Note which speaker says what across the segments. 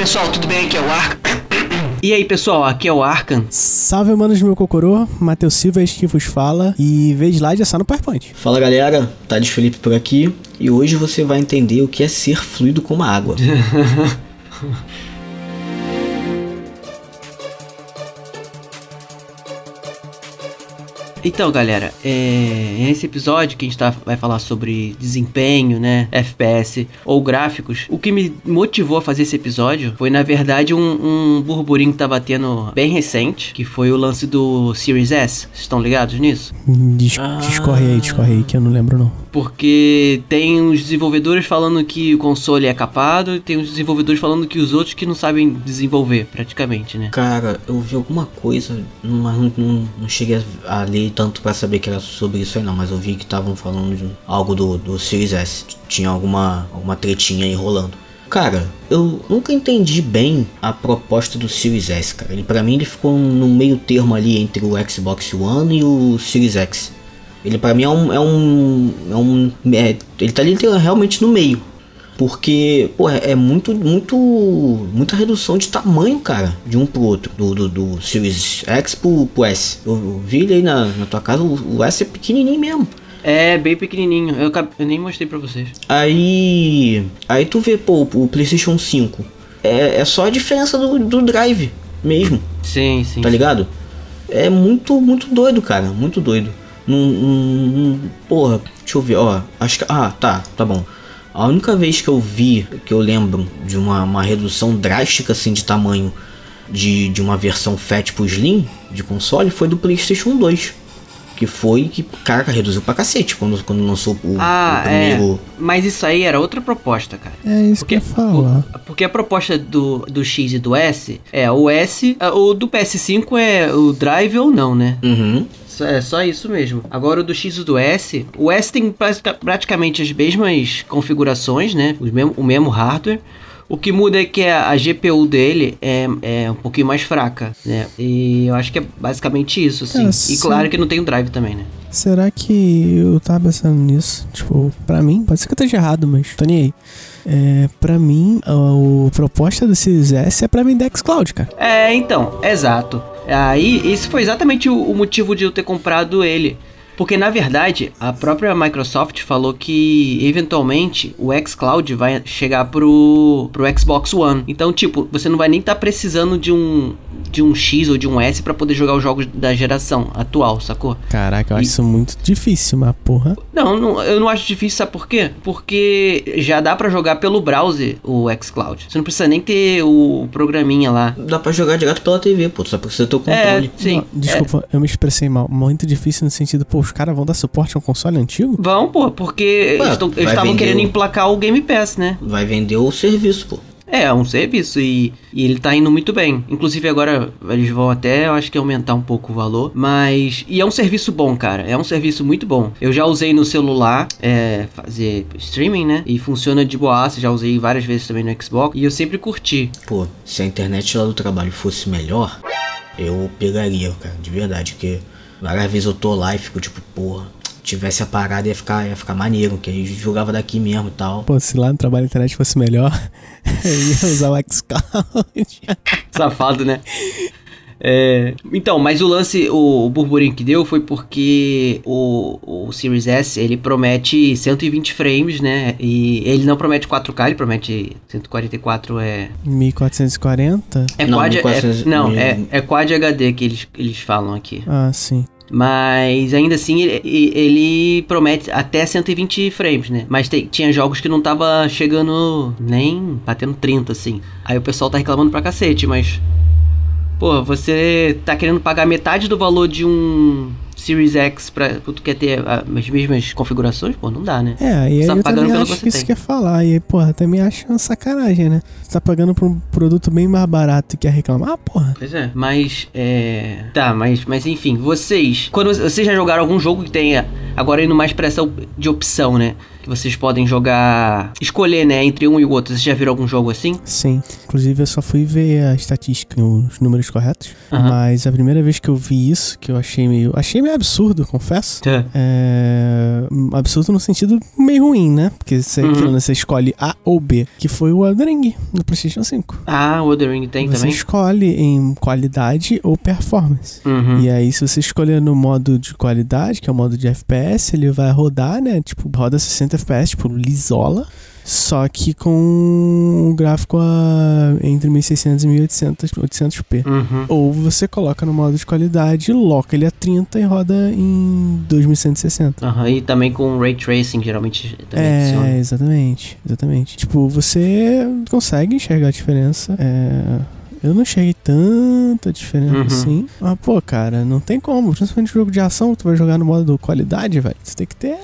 Speaker 1: aí pessoal, tudo bem? Aqui é o Arca.
Speaker 2: E aí pessoal, aqui é o Arkan.
Speaker 3: Salve, manos do meu cocorô. Matheus Silva, este que vos fala. E veja slide é só no PowerPoint.
Speaker 4: Fala galera, Thales Felipe por aqui. E hoje você vai entender o que é ser fluido como a água.
Speaker 2: Então, galera, é, nesse episódio que a gente tá, vai falar sobre desempenho, né, FPS ou gráficos, o que me motivou a fazer esse episódio foi, na verdade, um, um burburinho que tava tendo bem recente, que foi o lance do Series S. Vocês estão ligados nisso?
Speaker 3: Dis Discorre aí, discorre aí, que eu não lembro não.
Speaker 2: Porque tem os desenvolvedores falando que o console é capado e tem os desenvolvedores falando que os outros que não sabem desenvolver, praticamente, né?
Speaker 4: Cara, eu vi alguma coisa, mas não, não, não cheguei a ler tanto pra saber que era sobre isso aí não, mas eu vi que estavam falando de algo do, do Series S. Tinha alguma, alguma tretinha aí rolando. Cara, eu nunca entendi bem a proposta do Series S, cara. Ele, pra mim ele ficou no meio termo ali entre o Xbox One e o Series X. Ele pra mim é um. É um, é um é, ele tá ali realmente no meio. Porque, pô, é muito, muito. Muita redução de tamanho, cara, de um pro outro. Do, do, do Series X pro, pro S. Eu, eu, vi ele aí na, na tua casa, o, o, S é pequenininho mesmo.
Speaker 2: É, bem pequenininho. Eu, eu nem mostrei pra vocês.
Speaker 4: Aí. Aí tu vê, pô, o PlayStation 5. É, é só a diferença do, do drive mesmo.
Speaker 2: Sim, sim.
Speaker 4: Tá ligado? É muito, muito doido, cara. Muito doido. Num, num, porra, deixa eu ver, ó. Acho que. Ah, tá, tá bom. A única vez que eu vi, que eu lembro de uma, uma redução drástica assim de tamanho de, de uma versão Fat pro Slim de console foi do PlayStation 2. Que foi que, cara, reduziu pra cacete quando, quando lançou o,
Speaker 2: ah,
Speaker 4: o primeiro.
Speaker 2: É. Mas isso aí era outra proposta, cara.
Speaker 3: É isso porque, que eu falar.
Speaker 2: Porque a proposta do, do X e do S é o S. O do PS5 é o Drive ou não, né?
Speaker 4: Uhum.
Speaker 2: É só isso mesmo. Agora o do X e do S, o S tem praticamente as mesmas configurações, né? O mesmo, o mesmo hardware. O que muda é que a, GPU dele é, é um pouquinho mais fraca, né? E eu acho que é basicamente isso, assim. É, e claro que não tem o drive também, né?
Speaker 3: Será que eu tava pensando nisso? Tipo, pra mim, pode ser que eu esteja errado, mas tô nem aí. É, pra mim, a, a proposta do Series S é pra mim da xCloud, cara.
Speaker 2: É, então, exato. Aí, esse foi exatamente o, o motivo de eu ter comprado ele. Porque na verdade, a própria Microsoft falou que eventualmente o xCloud vai chegar pro, pro Xbox One. Então, tipo, você não vai nem estar tá precisando de um de um X ou de um S para poder jogar os jogos da geração atual, sacou?
Speaker 3: Caraca, eu e... acho isso muito difícil, mas porra.
Speaker 2: Não, não, eu não acho difícil, sabe por quê? Porque já dá para jogar pelo browser o xCloud. Você não precisa nem ter o programinha lá.
Speaker 4: Dá para jogar direto pela TV, pô, só porque você tem o controle.
Speaker 2: É, sim.
Speaker 3: Não, desculpa, é. eu me expressei mal. Muito difícil no sentido, pô, os caras vão dar suporte a um console antigo?
Speaker 2: Vão, pô, porque Ué, eles estavam querendo emplacar o Game Pass, né?
Speaker 4: Vai vender o serviço, pô.
Speaker 2: É, é um serviço e, e, ele tá indo muito bem. Inclusive agora eles vão até, eu acho que aumentar um pouco o valor. Mas. E é um serviço bom, cara. É um serviço muito bom. Eu já usei no celular, é, fazer streaming, né? E funciona de boaça. Já usei várias vezes também no Xbox. E eu sempre curti.
Speaker 4: Pô, se a internet lá do trabalho fosse melhor, eu pegaria, cara, de verdade. Porque várias vezes eu tô lá e fico tipo, porra tivesse a parada ia ficar, ia ficar maneiro, que aí jogava daqui mesmo e tal.
Speaker 3: Pô, se lá no trabalho da internet fosse melhor, eu ia usar o xCloud.
Speaker 2: Safado, né? É, então, mas o lance, o, o, burburinho que deu foi porque o, o Series S ele promete 120 frames, né? E ele não promete 4K, ele promete 144 é.
Speaker 3: 1440?
Speaker 2: É não, quad, 1400, é, não é, é Quad HD que eles, eles falam aqui.
Speaker 3: Ah, sim.
Speaker 2: Mas ainda assim ele, ele, promete até 120 frames, né? Mas tem, tinha jogos que não tava chegando nem batendo 30, assim. Aí o pessoal tá reclamando pra cacete, mas. Pô, você tá querendo pagar metade do valor de um Series X pra tu quer ter as mesmas configurações? Pô, não dá, né?
Speaker 3: É, e aí tá eu também acho que, que isso quer falar. E aí, porra, também acho uma sacanagem, né? Você tá pagando por um produto bem mais barato e quer reclamar, ah, porra.
Speaker 2: Pois é, mas é... Tá, mas, mas enfim, vocês... Quando vocês já jogaram algum jogo que tenha... Agora indo mais pra essa de opção, né? Que vocês podem jogar, escolher, né, entre um e o outro. Vocês já viram algum jogo assim?
Speaker 3: Sim. Inclusive, eu só fui ver a estatística, os números corretos.
Speaker 2: Aham.
Speaker 3: Mas a primeira vez que eu vi isso, que eu achei meio. Achei meio absurdo, confesso.
Speaker 2: Tá.
Speaker 3: É. Absurdo no sentido meio ruim, né? Porque você,
Speaker 2: Uhum.
Speaker 3: você escolhe A ou B, que foi o Elden Ring no PlayStation 5.
Speaker 2: Ah, o Elden Ring tem
Speaker 3: você
Speaker 2: também?
Speaker 3: escolhe em qualidade ou performance.
Speaker 2: Uhum.
Speaker 3: E aí, se você escolher no modo de qualidade, que é o modo de FPS, ele vai rodar, né? Tipo, roda 60 FPS, tipo, lisola. Só que com um gráfico a, entre 1600 e 1800 800p.
Speaker 2: Uhum.
Speaker 3: Ou você coloca no modo de qualidade, loca ele a 30 e roda em 2160.
Speaker 2: Aham, E também com Ray Tracing, geralmente
Speaker 3: É, exatamente, exatamente. Tipo, você consegue enxergar a diferença. É, eu não enxerguei tanta diferença
Speaker 2: Uhum.
Speaker 3: assim. Mas, pô, cara, não tem como. Principalmente jogo de ação, tu vai jogar no modo qualidade, velho. Você tem que ter.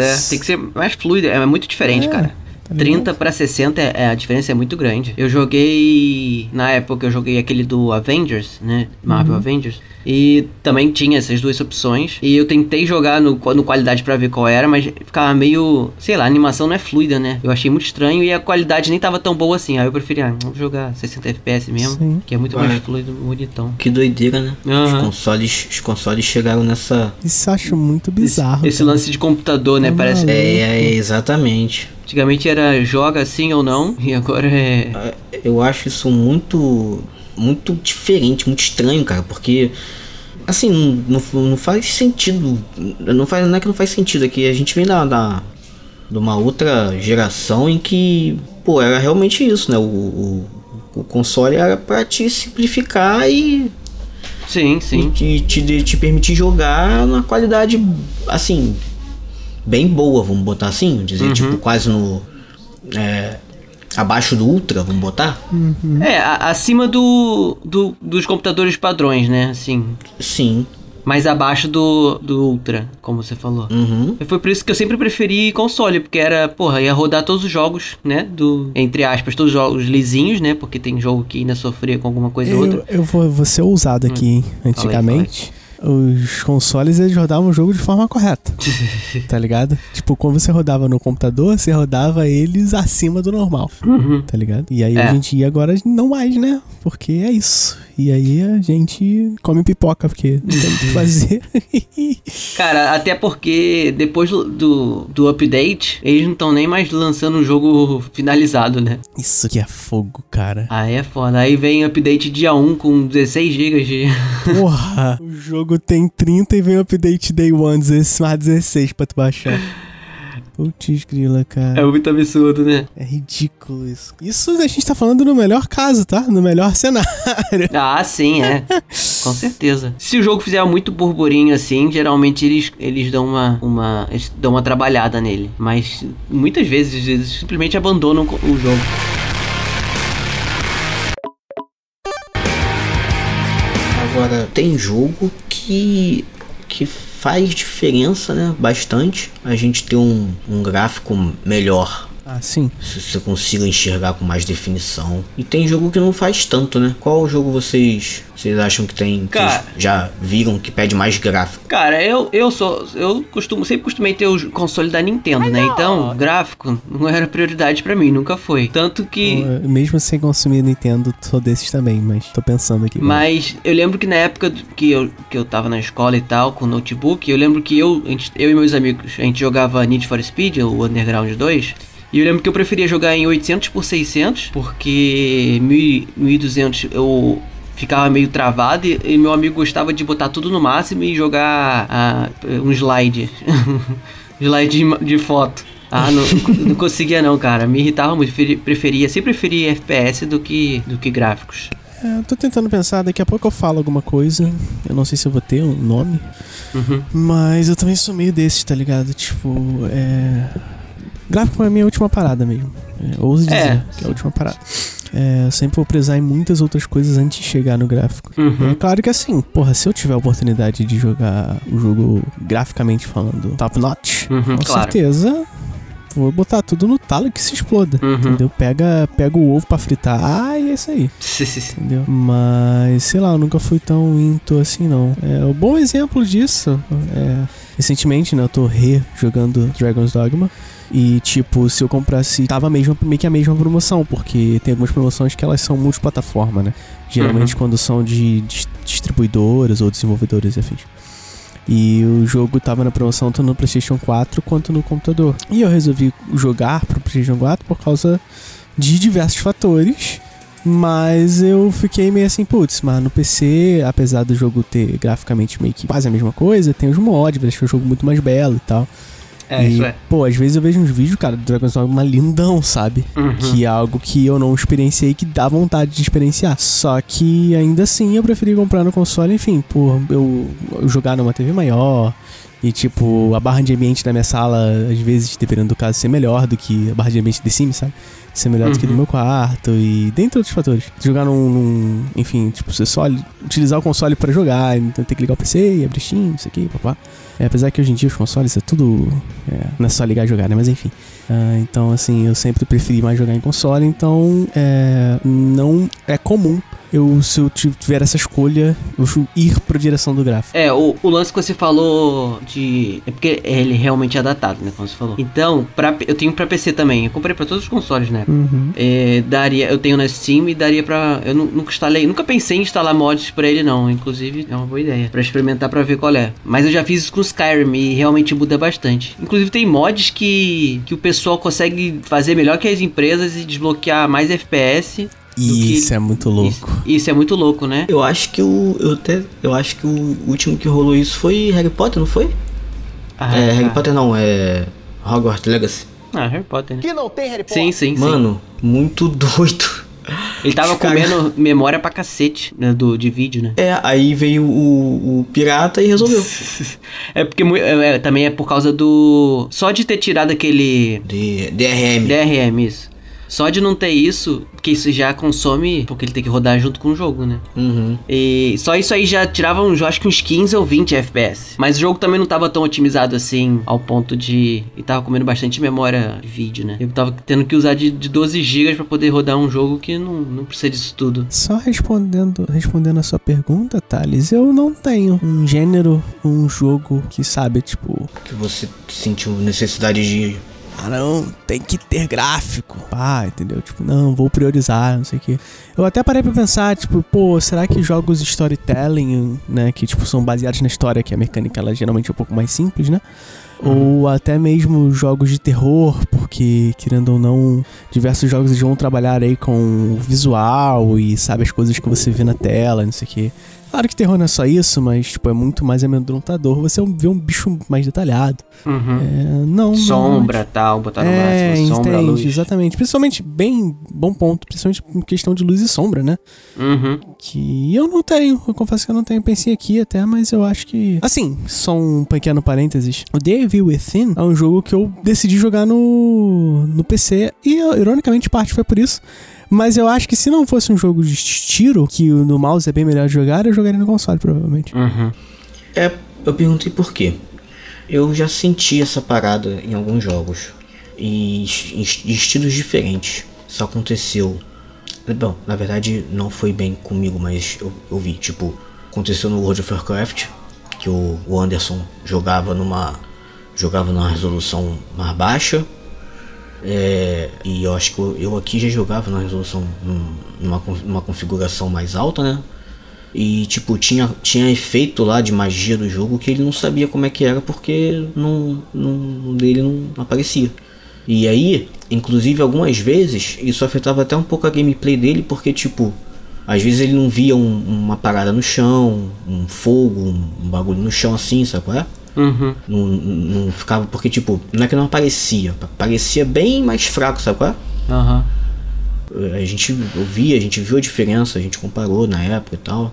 Speaker 2: É, tem que ser mais fluido, é muito diferente,
Speaker 3: É,
Speaker 2: cara.
Speaker 3: Tá ligado?
Speaker 2: 30 pra 60, é, é- a diferença é muito grande. Eu joguei. Na época eu joguei aquele do Avengers, né? Marvel
Speaker 3: Uhum.
Speaker 2: Avengers. E também tinha essas duas opções. E eu tentei jogar no, no qualidade pra ver qual era, mas ficava meio. Sei lá, a animação não é fluida, né? Eu achei muito estranho e a qualidade nem tava tão boa assim. Aí eu preferi, ah, vamos jogar 60 FPS mesmo,
Speaker 3: Sim.
Speaker 2: que é muito
Speaker 4: Vai.
Speaker 2: mais fluido, bonitão.
Speaker 4: Que doideira, né? Os,
Speaker 2: Aham.
Speaker 4: consoles, os consoles chegaram nessa.
Speaker 3: Isso eu acho muito
Speaker 2: Esse,
Speaker 3: bizarro.
Speaker 2: esse
Speaker 3: cara.
Speaker 2: lance de computador, né?
Speaker 3: Tá
Speaker 2: Parece.
Speaker 4: É, é, exatamente.
Speaker 2: Antigamente era joga assim ou não, e agora é.
Speaker 4: É, Eu acho isso muito. Muito diferente, muito estranho, cara, porque. Assim, não, não- faz sentido. Não, faz, não é que não faz sentido, é que a gente vem da, da, de uma outra geração em que, pô, era realmente isso, né? O, o, o console era pra te simplificar e
Speaker 2: Sim, sim.
Speaker 4: e te, te, te permitir jogar na qualidade, assim, bem boa, vamos botar assim, vamos dizer,
Speaker 2: Uhum.
Speaker 4: tipo, quase no. é, abaixo do Ultra, vamos botar?
Speaker 2: É, a- acima do, do- dos computadores padrões, né? Assim,
Speaker 4: Sim.
Speaker 2: mais abaixo do, do Ultra, como você falou.
Speaker 4: Uhum.
Speaker 2: E Foi por isso que eu sempre preferi console, porque era, porra, ia rodar todos os jogos, né? Do, entre aspas, todos os jogos lisinhos, né? Porque tem jogo que ainda sofria com alguma coisa ou outra.
Speaker 3: Eu, eu vou, vou ser ousado aqui, hein? Antigamente, os consoles eles rodavam o jogo de forma correta. tá ligado? Tipo, quando você rodava no computador, você rodava eles acima do normal.
Speaker 2: Uhum.
Speaker 3: Tá ligado? E aí
Speaker 2: É.
Speaker 3: a gente ia agora não mais, né? Porque é isso. E aí a gente come pipoca, porque não tem o que fazer.
Speaker 2: Cara, até porque depois do, do, do update, eles não estão nem mais lançando o jogo finalizado, né?
Speaker 3: isso que é fogo, cara.
Speaker 2: Aí é foda. Aí vem update dia 1 com 16 GB de.
Speaker 3: Porra! o jogo tem 30 e vem update day one, 16 mais 16 pra tu baixar. Putz, grila, cara.
Speaker 2: É muito absurdo, né?
Speaker 3: É ridículo isso. Isso a gente tá falando no melhor caso, tá? No melhor cenário.
Speaker 2: Ah, sim, é. Com certeza. Se o jogo fizer muito burburinho assim, geralmente eles, eles dão uma, uma. Eles dão uma trabalhada nele. Mas muitas vezes eles simplesmente abandonam o o jogo.
Speaker 4: Agora, tem jogo que. que faz diferença, né? Bastante. A gente ter um, um gráfico melhor.
Speaker 3: Ah, sim.
Speaker 4: Se você consiga enxergar com mais definição. E tem jogo que não faz tanto, né? Qual jogo vocês, vocês acham que tem. que
Speaker 2: Cara.
Speaker 4: vocês já viram que pede mais gráfico?
Speaker 2: Cara, eu, eu sou. Eu costumo, sempre costumei ter o console da Nintendo, né? Então, gráfico não era prioridade pra mim, nunca foi. Tanto que.
Speaker 3: Eu, Mesmo sem consumir Nintendo, sou desses também, mas tô pensando aqui.
Speaker 2: Mas eu lembro que na época que eu, que eu tava na escola e tal, com notebook, eu lembro que eu, a gente- eu e meus amigos, a gente jogava Need for Speed, o Underground 2. E eu lembro que eu preferia jogar em 800 por 600, porque 1000 1200 eu ficava meio travado e, e meu amigo gostava de botar tudo no máximo e jogar ah, um slide. slide de, de foto. Ah, não, não conseguia não, cara. Me irritava muito. Preferi- Preferia, sempre preferi FPS do que, do que gráficos.
Speaker 3: É, eu tô tentando pensar, daqui a pouco eu falo alguma coisa. Eu não sei se eu vou ter um nome.
Speaker 2: Uhum.
Speaker 3: Mas eu também sou meio desses, tá ligado? Tipo, é. Gráfico pra mim é a última parada mesmo. É, ouso dizer
Speaker 2: É.
Speaker 3: que é a última parada. É, eu sempre vou prezar em muitas outras coisas antes de chegar no gráfico.
Speaker 2: Uhum.
Speaker 3: É claro que assim, porra, se eu tiver a oportunidade de jogar o jogo graficamente falando top notch,
Speaker 2: Uhum,
Speaker 3: com
Speaker 2: claro.
Speaker 3: certeza vou botar tudo no talo que se exploda.
Speaker 2: Uhum.
Speaker 3: Entendeu? Pega, pega o ovo pra fritar. Ah, e é isso aí. Entendeu? Mas, sei lá, eu nunca fui tão into assim, não. É, o bom exemplo disso é. Recentemente, né, eu tô re-jogando Dragon's Dogma. E, tipo, se eu comprasse. Tava mesmo, meio que a mesma promoção, porque tem algumas promoções que elas são multiplataforma, né? Geralmente
Speaker 2: Uhum.
Speaker 3: quando são de dis- distribuidoras ou desenvolvedores e afins. E o jogo tava na promoção tanto no PlayStation 4 quanto no computador. E eu resolvi jogar pro PlayStation 4 por causa de diversos fatores. Mas eu fiquei meio assim, putz, mas no PC, apesar do jogo ter graficamente meio que quase a mesma coisa, tem os mods, vai deixar o jogo muito mais belo e tal.
Speaker 2: É,
Speaker 3: e,
Speaker 2: isso é.
Speaker 3: Pô, às vezes eu vejo uns vídeos, cara, do Dragon's Dogma lindão, sabe?
Speaker 2: Uhum.
Speaker 3: Que é algo que eu não experienciei que dá vontade de experienciar. Só que ainda assim eu preferi comprar no console, enfim, por eu jogar numa TV maior. E tipo, a barra de ambiente da minha sala, às vezes, dependendo do caso, ser melhor do que a barra de ambiente de Sims, sabe? Ser melhor do que do
Speaker 2: Uhum.
Speaker 3: meu quarto e dentre outros fatores. Jogar num, num- enfim, tipo, você só utilizar o console pra jogar, então ter que ligar o PC e abrir Steam, isso aqui, papá. É, apesar que hoje em dia os consoles é tudo. é, não é só ligar e jogar, né? Mas enfim. Ah, então, assim, eu sempre preferi mais jogar em console, então é, não é comum eu, se eu tiver essa escolha, eu ir pra direção do gráfico.
Speaker 2: É, o, o lance que você falou de. É porque ele realmente é datado, né? Como você falou. Então, pra, eu tenho pra PC também. Eu comprei pra todos os consoles, né?
Speaker 3: Uhum.
Speaker 2: É, daria, eu tenho na Steam e daria pra. Eu nu- nunca instalei, nunca pensei em instalar mods pra ele, não. Inclusive, é uma boa ideia. Pra experimentar pra ver qual é. Mas eu já fiz isso com Skyrim e realmente muda bastante. Inclusive, tem mods que, que o pessoal consegue fazer melhor que as empresas e desbloquear mais FPS. do que-
Speaker 3: Isso é muito louco.
Speaker 2: Isso, isso é muito louco, né?
Speaker 4: Eu acho que o. Eu até. Eu acho que o último que rolou isso foi Harry Potter, não foi?
Speaker 2: Ah,
Speaker 4: é, Harry
Speaker 2: tá.
Speaker 4: Potter não, é. Hogwarts Legacy.
Speaker 2: Ah, Harry Potter, né?
Speaker 1: Que não tem Harry Potter.
Speaker 2: Sim, sim, sim.
Speaker 4: Mano, muito doido.
Speaker 2: Ele tava
Speaker 4: caras-
Speaker 2: comendo memória pra cacete né, do, de vídeo, né?
Speaker 4: É, aí veio o, o pirata e resolveu.
Speaker 2: É porque é, é, também é por causa do. Só de ter tirado aquele.
Speaker 4: DRM.
Speaker 2: DRM, isso. Só de não ter isso, porque isso já consome. Porque ele tem que rodar junto com o jogo, né?
Speaker 4: Uhum.
Speaker 2: E só isso aí já tirava uns, acho que uns 15 ou 20 FPS. Mas o jogo também não tava tão otimizado assim, ao ponto de. E tava comendo bastante memória de vídeo, né? Eu tava tendo que usar de, de 12 GB pra poder rodar um jogo que não, não precisa disso tudo.
Speaker 3: Só respondendo, respondendo a sua pergunta, Thales, eu não tenho um gênero, um jogo que sabe, tipo,
Speaker 4: Que você sentiu necessidade de.
Speaker 3: Ah não, tem que ter gráfico. Pá, entendeu? Tipo, não, vou priorizar, não sei o quê. Eu até parei pra pensar, tipo, pô, será que jogos storytelling, né, que tipo são baseados na história, que a mecânica ela geralmente é um pouco mais simples, né? Ou até mesmo jogos de terror, porque, querendo ou não, diversos jogos eles vão trabalhar aí com o visual e sabe as coisas que você vê na tela, não sei o quê. Claro que terror não é só isso, mas tipo, é muito mais amedrontador você vê um bicho mais detalhado.
Speaker 2: Uhum.
Speaker 3: É, não,
Speaker 2: Sombra, tal, botar no
Speaker 3: é,
Speaker 2: máximo, sombra,
Speaker 3: entende,
Speaker 2: luz.
Speaker 3: exatamente. Principalmente, bem bom ponto, principalmente em questão de luz e sombra, né?
Speaker 2: Uhum.
Speaker 3: Que eu não tenho, eu confesso que eu não tenho. Pensei aqui até, mas eu acho que. Assim, só um pequeno parênteses. O The Evil Within é um jogo que eu decidi jogar no, no PC e, ironicamente, parte foi por isso. Mas eu acho que se não fosse um jogo de tiro, que no mouse é bem melhor de jogar, eu jogaria no console, provavelmente.
Speaker 2: Uhum.
Speaker 4: É, eu perguntei por quê. Eu já senti essa parada em alguns jogos. E em em estilos diferentes. Isso aconteceu. Bom, na verdade não foi bem comigo, mas eu, eu vi. Tipo, aconteceu no World of Warcraft. Que o, o Anderson jogava numa. Jogava numa resolução mais baixa. É, e eu acho que eu, aqui já jogava numa resolução. num- numa, numa configuração mais alta, né? E tipo, tinha, tinha efeito lá de magia do jogo que ele não sabia como é que era porque não, não dele não aparecia. E aí, inclusive algumas vezes, isso afetava até um pouco a gameplay dele, porque tipo, às vezes ele não via um- uma parada no chão, um fogo, um bagulho no chão assim, sabe qual é?
Speaker 2: Uhum.
Speaker 4: Não, não ficava, porque tipo, não é que não aparecia, parecia bem mais fraco, sabe qual é?
Speaker 2: Aham.
Speaker 4: A gente ouvia, a gente viu a diferença, a gente comparou na época e tal.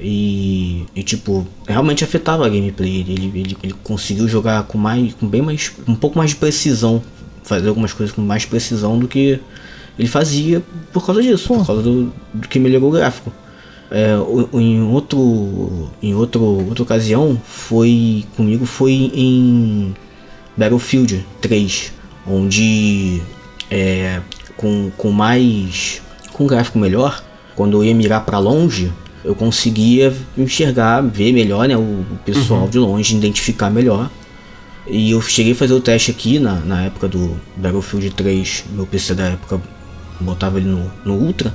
Speaker 4: E, e, tipo, realmente afetava a gameplay. Ele, ele, ele conseguiu jogar com mais. com bem mais. um pouco mais de precisão. Fazer algumas coisas com mais precisão do que ele fazia por causa disso, por causa do, do que melhorou o gráfico. É, em outro. Em outro, outra ocasião foi. comigo foi em Battlefield 3. onde é, com, com mais. com gráfico melhor, quando eu ia mirar para longe, eu conseguia enxergar, ver melhor né, o, pessoal de longe, identificar melhor. E eu cheguei a fazer o teste aqui na, na época do Battlefield 3, meu PC da época botava ele no, no Ultra.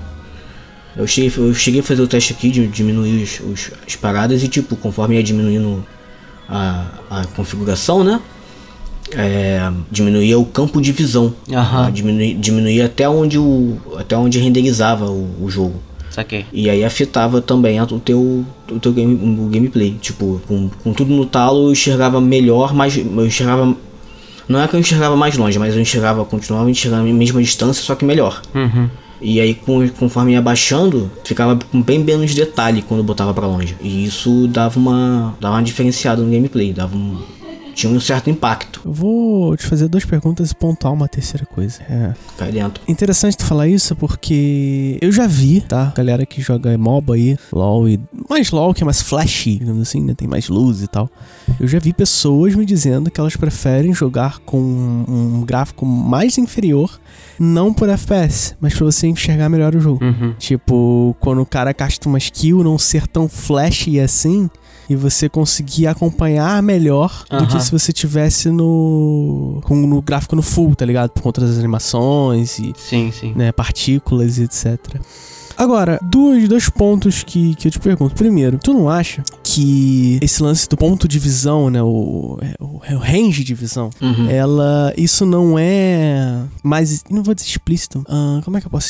Speaker 4: Eu cheguei, eu cheguei a fazer o teste aqui de diminuir os, os- as paradas e tipo, conforme ia diminuindo a, a configuração, né? É, diminuía o campo de visão.
Speaker 2: Aham.
Speaker 4: Diminuía, diminuía até onde o. até onde renderizava o, o jogo.
Speaker 2: Saquei.
Speaker 4: E aí afetava também a- o teu, o teu game, o gameplay. Tipo, com, com tudo no talo eu enxergava melhor, mas eu enxergava. Não é que eu enxergava mais longe, mas eu enxergava, continuava enxergando a mesma distância, só que melhor.
Speaker 2: Uhum.
Speaker 4: E aí, conforme ia baixando, ficava com bem menos detalhe quando botava pra longe. E isso dava uma, dava uma diferenciada no gameplay, dava um, tinha um certo impacto.
Speaker 3: Eu vou te fazer duas perguntas e pontuar uma terceira coisa. É.
Speaker 4: Cai dentro.
Speaker 3: Interessante tu falar isso porque eu já vi, tá? Galera que joga MOBA aí, LoL e. Mais LoL que é mais flashy, digamos assim, né? Tem mais luz e tal. Eu já vi pessoas me dizendo que elas preferem jogar com um gráfico mais inferior, não por FPS, mas pra você enxergar melhor o jogo.
Speaker 2: Uhum.
Speaker 3: Tipo, quando o cara casta uma skill, não ser tão flashy assim. E você conseguir acompanhar melhor do
Speaker 2: Aham.
Speaker 3: que se você tivesse no. com no gráfico no full, tá ligado? Por conta das animações e
Speaker 2: Sim, sim.
Speaker 3: né, partículas e etc. Agora, dois, dois pontos que, que eu te pergunto. Primeiro, tu não acha que esse lance do ponto de visão, né, o, o, é o range de visão,
Speaker 4: Uhum.
Speaker 3: ela, isso não é mais, não vou dizer explícito, ah, como é que eu posso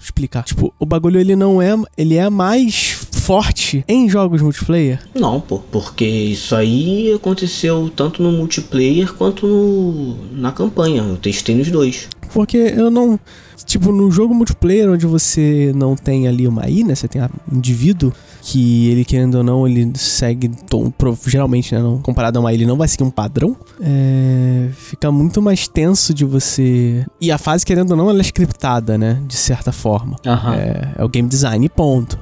Speaker 3: explicar? Tipo, o bagulho ele não é, ele é mais forte em jogos multiplayer?
Speaker 4: Não, pô, porque isso aí aconteceu tanto no multiplayer quanto no, na campanha. Eu testei nos dois.
Speaker 3: Porque eu não. Tipo, no jogo multiplayer, onde você não tem ali uma I, né? Você tem um indivíduo que ele, querendo ou não, ele segue. tom- geralmente, né? Não, comparado a uma ele não vai seguir um padrão. É, fica muito mais tenso de você. E a fase, querendo ou não, ela é scriptada, né? De certa forma.
Speaker 2: Aham.
Speaker 3: É, é o game design, ponto.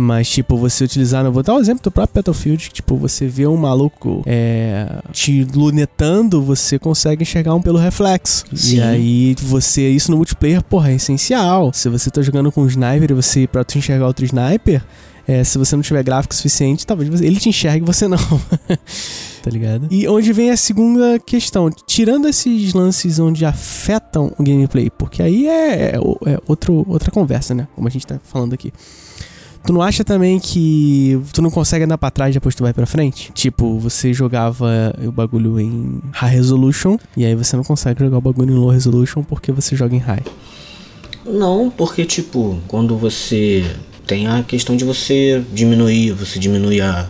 Speaker 3: Mas, tipo, você utilizar. Eu vou dar um exemplo do próprio Battlefield. Que, tipo, você vê um maluco é, te lunetando, você consegue enxergar um pelo reflexo. E
Speaker 4: Sim.
Speaker 3: aí, você. Isso no multiplayer, porra, é essencial. Se você tá jogando com um sniper e você. Pra tu enxergar outro sniper. É, se você não tiver gráfico suficiente, talvez você- ele te enxergue e você não. tá ligado? E onde vem a segunda questão. Tirando esses lances onde afetam o gameplay, porque aí é, é é outro, outra conversa, né? Como a gente tá falando aqui. Tu não acha também que tu não consegue andar pra trás depois que tu vai pra frente? Tipo, você jogava o bagulho em high resolution e aí você não consegue jogar o bagulho em low resolution porque você joga em high.
Speaker 4: Não, porque tipo, quando você tem a questão de você diminuir, você diminui a,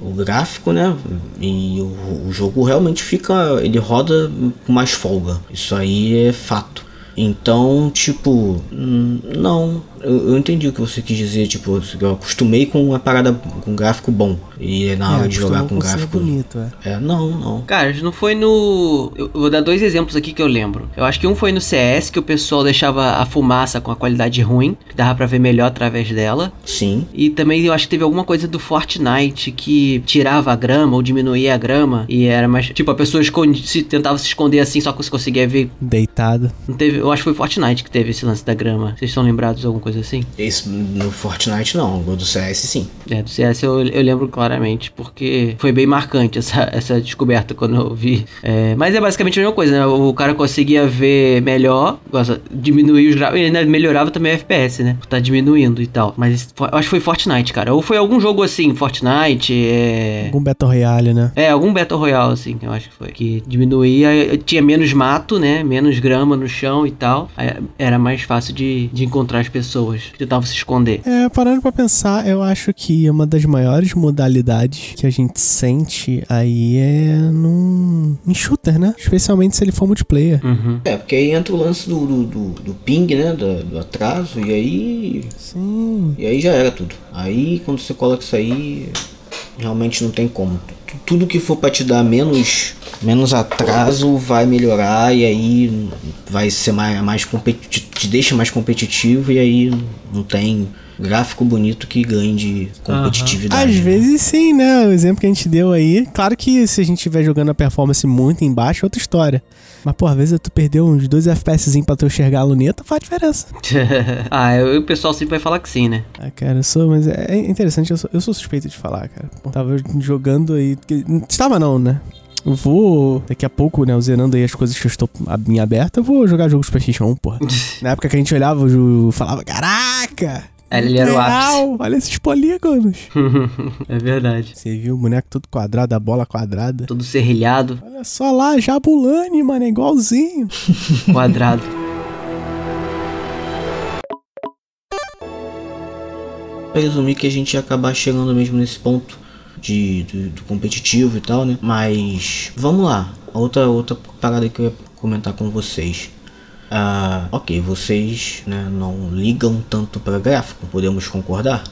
Speaker 4: o gráfico, né? E o, o jogo realmente fica, ele roda com mais folga. Isso aí é fato. Então, tipo, não, eu, eu entendi o que você quis dizer, tipo, eu acostumei com uma parada com gráfico bom. E na hora de jogar com
Speaker 3: ser
Speaker 4: gráfico.
Speaker 3: bonito, é.
Speaker 4: É, não, não.
Speaker 2: Cara, não foi no. Eu eu vou dar dois exemplos aqui que eu lembro. Eu acho que um foi no CS, que o pessoal deixava a fumaça com a qualidade ruim, que dava pra ver melhor através dela.
Speaker 4: Sim.
Speaker 2: E também eu acho que teve alguma coisa do Fortnite que tirava a grama ou diminuía a grama. E era mais. Tipo, a pessoa esconde, se, tentava se esconder assim, só que você conseguia ver.
Speaker 3: Deitado.
Speaker 2: Não teve, eu acho que foi Fortnite que teve esse lance da grama. Vocês estão lembrados de alguma coisa assim?
Speaker 4: Esse no Fortnite não, o do CS sim.
Speaker 2: É, do CS eu, eu lembro claramente, porque foi bem marcante essa, essa descoberta quando eu vi. É, mas é basicamente a mesma coisa, né? O cara conseguia ver melhor, diminuir os gráficos, e ainda melhorava também o FPS, né? Tá diminuindo e tal. Mas eu acho que foi Fortnite, cara. Ou foi algum jogo assim, Fortnite, é.
Speaker 3: Algum Battle Royale, né?
Speaker 2: É, algum Battle Royale, assim, eu acho que foi. Que diminuía, tinha menos mato, né? Menos grama no chão e tal. Aí era mais fácil de, de encontrar as pessoas que tentavam se esconder.
Speaker 3: É, parando pra pensar, eu acho que uma das maiores modalidades que a gente sente aí é num em shooter, né? Especialmente se ele for multiplayer.
Speaker 2: Uhum.
Speaker 4: É, porque aí entra o lance do, do, do, do ping, né? Do, do atraso, e aí.
Speaker 3: Sim.
Speaker 4: E aí já era tudo. Aí quando você coloca isso aí, realmente não tem como. Tu- Tudo que for pra te dar menos, menos atraso vai melhorar e aí vai ser mais, mais competitivo, te deixa mais competitivo e aí não tem. gráfico bonito que ganhe de competitividade.
Speaker 3: Às
Speaker 4: né?
Speaker 3: vezes sim, né? O exemplo que a gente deu aí. Claro que se a gente estiver jogando a performance muito embaixo, é outra história. Mas, pô, às vezes tu perdeu uns dois FPS pra tu enxergar a luneta, faz diferença.
Speaker 2: ah, eu- o pessoal sempre vai falar que sim, né?
Speaker 3: Ah, cara, eu sou, mas é interessante, eu sou, eu sou suspeito de falar, cara. Pô, Tava jogando aí. Estava não, né? Eu vou, daqui a pouco, né, zerando aí as coisas que eu estou a- em aberta, eu vou jogar jogos PlayStation 1, porra. Na época que a gente olhava, eu falava, caraca!
Speaker 2: Ele era o
Speaker 3: legal, Olha esses polígonos.
Speaker 2: é verdade.
Speaker 3: Você viu o boneco todo quadrado, a bola quadrada.
Speaker 2: Todo serrilhado,
Speaker 3: Olha só lá, Jabulani, mano, é igualzinho.
Speaker 2: quadrado.
Speaker 4: presumir que a gente ia acabar chegando mesmo nesse ponto de, do, do competitivo e tal, né? Mas vamos lá. Outra, outra parada que eu ia comentar com vocês. Ah, ok, vocês né, não ligam tanto para gráfico, podemos concordar?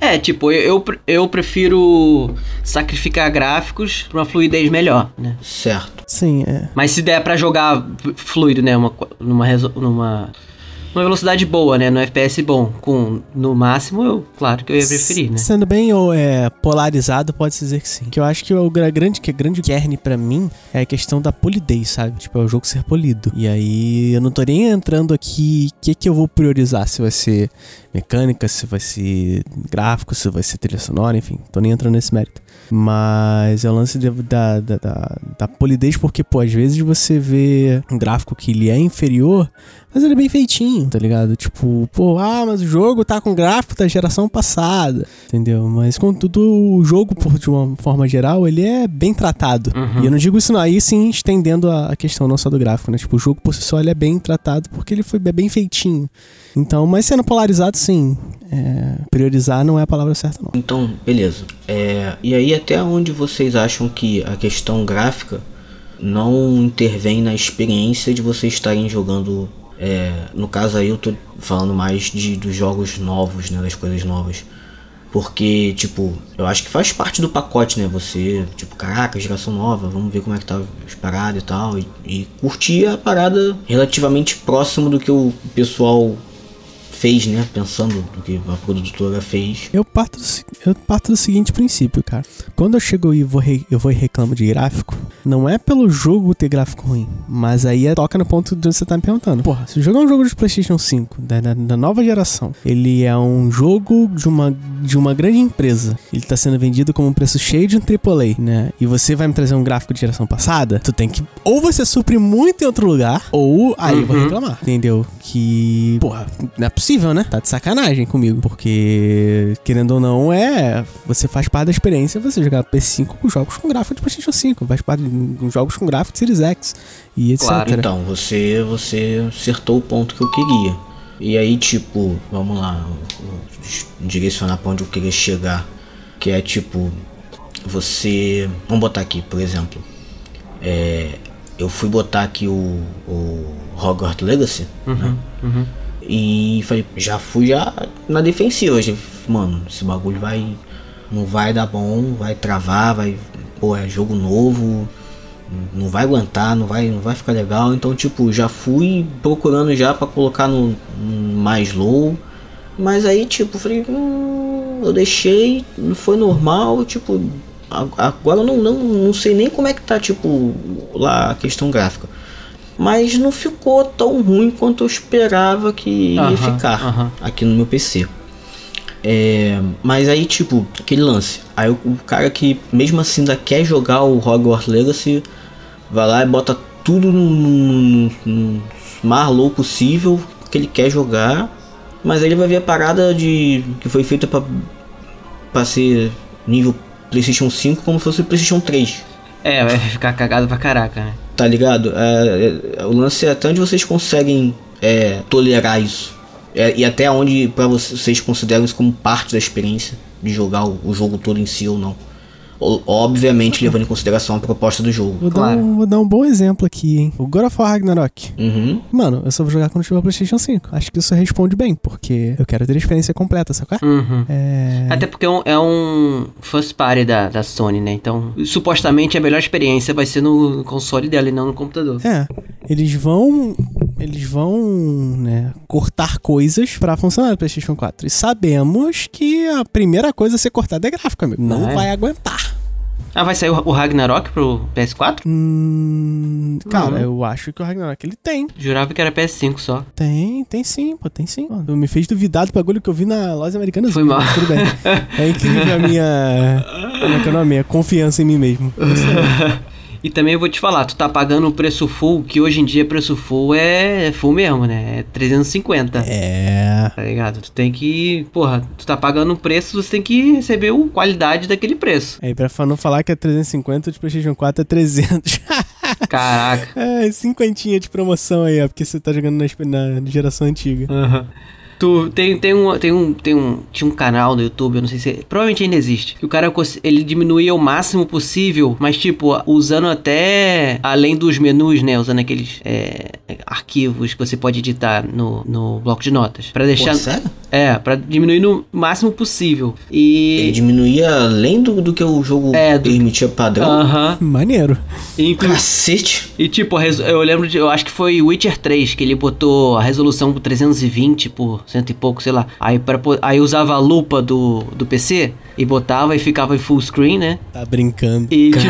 Speaker 2: É, tipo, eu, eu, pre- eu prefiro sacrificar gráficos pra uma fluidez melhor, né?
Speaker 4: Certo.
Speaker 3: Sim, é.
Speaker 2: Mas se der pra jogar fluido, né? Uma, numa, numa, numa velocidade boa, né? No FPS bom, com no máximo, eu, claro que eu ia preferir, né?
Speaker 3: Sendo bem ou é, polarizado, pode-se dizer que sim. Que eu acho que o gra- grande, que é grande kern pra mim é a questão da polidez, sabe? Tipo, é o jogo ser polido. E aí eu não tô nem entrando aqui o que, que eu vou priorizar, se vai ser mecânica, se vai ser gráfico, se vai ser trilha sonora, enfim. Tô nem entrando nesse mérito. Mas é o lance de- da, da, da, da polidez, porque, pô, às vezes você vê um gráfico que ele é inferior, mas ele é bem feitinho, tá ligado? Tipo, pô, ah, mas o jogo tá com gráfico da geração passada, entendeu? Mas contudo, o jogo, por, de uma forma geral, ele é bem tratado.
Speaker 2: Uhum.
Speaker 3: E eu não digo isso não, aí sim estendendo a, questão não só do gráfico, né? Tipo, o jogo por si só ele é bem tratado porque ele foi é bem feitinho. Então, mas sendo polarizado, sim. é, priorizar não é a palavra certa, não.
Speaker 4: Então, beleza. É, e aí, até onde vocês acham que a questão gráfica não intervém na experiência de vocês estarem jogando? É, no caso aí, eu tô falando mais de, dos jogos novos, né? Das coisas novas. Porque, tipo, eu acho que faz parte do pacote, né? Você, tipo, caraca, geração nova, vamos ver como é que tá as paradas e tal. E, e curtir a parada relativamente próximo do que o pessoal fez, né? Pensando do que a produtora fez.
Speaker 3: Eu parto, do, eu parto do seguinte princípio, cara. Quando eu chego e vou re- eu vou e reclamo de gráfico, não é pelo jogo ter gráfico ruim, mas aí é, toca no ponto de onde você tá me perguntando. Porra, se o jogo é um jogo de PlayStation 5, da, da- da nova geração, ele é um jogo de uma, de uma grande empresa, ele tá sendo vendido como um preço cheio de um AAA, né? E você vai me trazer um gráfico de geração passada, tu tem que. Ou você supre muito em outro lugar, ou aí eu vou
Speaker 2: Uhum.
Speaker 3: reclamar, entendeu? Que. Porra, não é possível, né? Tá de sacanagem comigo. Porque, querendo ou não, é. Você faz parte da experiência você jogar PS5 com jogos com gráfico de PlayStation 5. Faz parte de jogos com gráfico de Series X. E etc.
Speaker 2: Claro,
Speaker 4: Então, você, você acertou o ponto que eu queria. E aí, tipo, vamos lá, direcionar pra onde eu queria chegar. Que é tipo, você. Vamos botar aqui, por exemplo. É, eu fui botar aqui o, o Hogwarts Legacy, né?
Speaker 2: Uhum.
Speaker 4: E falei, já fui já na defensiva. Já, mano, esse bagulho vai. Não vai dar bom, vai travar, vai. Pô, é jogo novo. Não vai aguentar, não vai, não vai ficar legal. Então, tipo, já fui procurando já pra colocar no, no mais low. Mas aí, tipo, falei, hum, eu deixei, não foi normal, tipo, agora eu não, não, não sei nem como é que tá, tipo, lá a questão gráfica. Mas não ficou tão ruim quanto eu esperava que ia
Speaker 2: Aham,
Speaker 4: ficar
Speaker 2: aham.
Speaker 4: aqui no meu PC. É, mas aí, tipo, aquele lance. Aí o, cara que mesmo assim ainda quer jogar o Hogwarts Legacy, vai lá e bota tudo no, no, no mais low possível que ele quer jogar. Mas aí ele vai ver a parada de que foi feita pra, pra ser nível PlayStation 5 como se fosse PlayStation 3.
Speaker 2: É, vai ficar cagado pra caraca, né?
Speaker 4: Tá ligado? É, é, o lance é até onde vocês conseguem é, tolerar isso. É, e até onde pra vocês, vocês consideram isso como parte da experiência de jogar o, o jogo todo em si ou não. Obviamente levando em consideração a proposta do jogo.
Speaker 3: Vou,
Speaker 2: Claro.
Speaker 3: dar um, vou dar um bom exemplo aqui, hein? O God of War Ragnarok.
Speaker 4: Uhum.
Speaker 3: Mano, eu só vou jogar quando tiver o PlayStation 5. Acho que isso responde bem, porque eu quero ter a experiência completa, sacou?
Speaker 2: Uhum.
Speaker 3: É.
Speaker 2: Até porque é um, é um first party da, da Sony, né? Então, supostamente a melhor experiência vai ser no console dela e não no computador.
Speaker 3: É, eles vão eles vão, né, cortar coisas pra funcionar no PlayStation 4. E sabemos que a primeira coisa a ser cortada é gráfico, amigo. Não
Speaker 2: Ah, é?
Speaker 3: vai aguentar.
Speaker 2: Ah, vai sair o Ragnarok pro PS4?
Speaker 3: Hum, cara,
Speaker 2: Não.
Speaker 3: eu acho que o Ragnarok ele tem.
Speaker 2: Jurava que era PS5 só.
Speaker 3: Tem, tem sim, pô, tem sim. Ó, me fez duvidar do bagulho que eu vi na loja americana.
Speaker 2: Foi mal.
Speaker 3: Tudo bem. É incrível a minha. É é o nome? A confiança em mim mesmo.
Speaker 2: E também eu vou te falar, tu tá pagando o preço full, que hoje em dia preço full é full mesmo, né? É 350.
Speaker 3: É.
Speaker 2: Tá ligado? Tu tem que. Porra, tu tá pagando o preço, você tem que receber a qualidade daquele preço.
Speaker 3: Aí, pra fa- não falar que é 350, o de PlayStation 4 é 300.
Speaker 2: Caraca.
Speaker 3: é, cinquentinha de promoção aí, ó, porque você tá jogando na, na geração antiga.
Speaker 2: Tu tem, tem um. Tem um. Tem um. Tinha um canal no YouTube, eu não sei se. Provavelmente ainda existe. Que o cara ele diminuía o máximo possível, mas tipo, usando até além dos menus, né? Usando aqueles é, arquivos que você pode editar no, no bloco de notas. Pra deixar.
Speaker 4: Pô, sério?
Speaker 2: É, pra diminuir no máximo possível.
Speaker 4: Ele
Speaker 2: E.
Speaker 4: diminuía além do, do que o jogo
Speaker 2: É, do-
Speaker 4: permitia padrão.
Speaker 2: Aham.
Speaker 3: Maneiro.
Speaker 2: Inclu-
Speaker 4: Cacete.
Speaker 2: E tipo, eu lembro de. Eu acho que foi Witcher 3 que ele botou a resolução por 320 por cento e pouco, sei lá. Aí, pra, aí usava a lupa do, do PC e botava e ficava em full screen, né?
Speaker 3: Tá brincando.
Speaker 2: E tipo,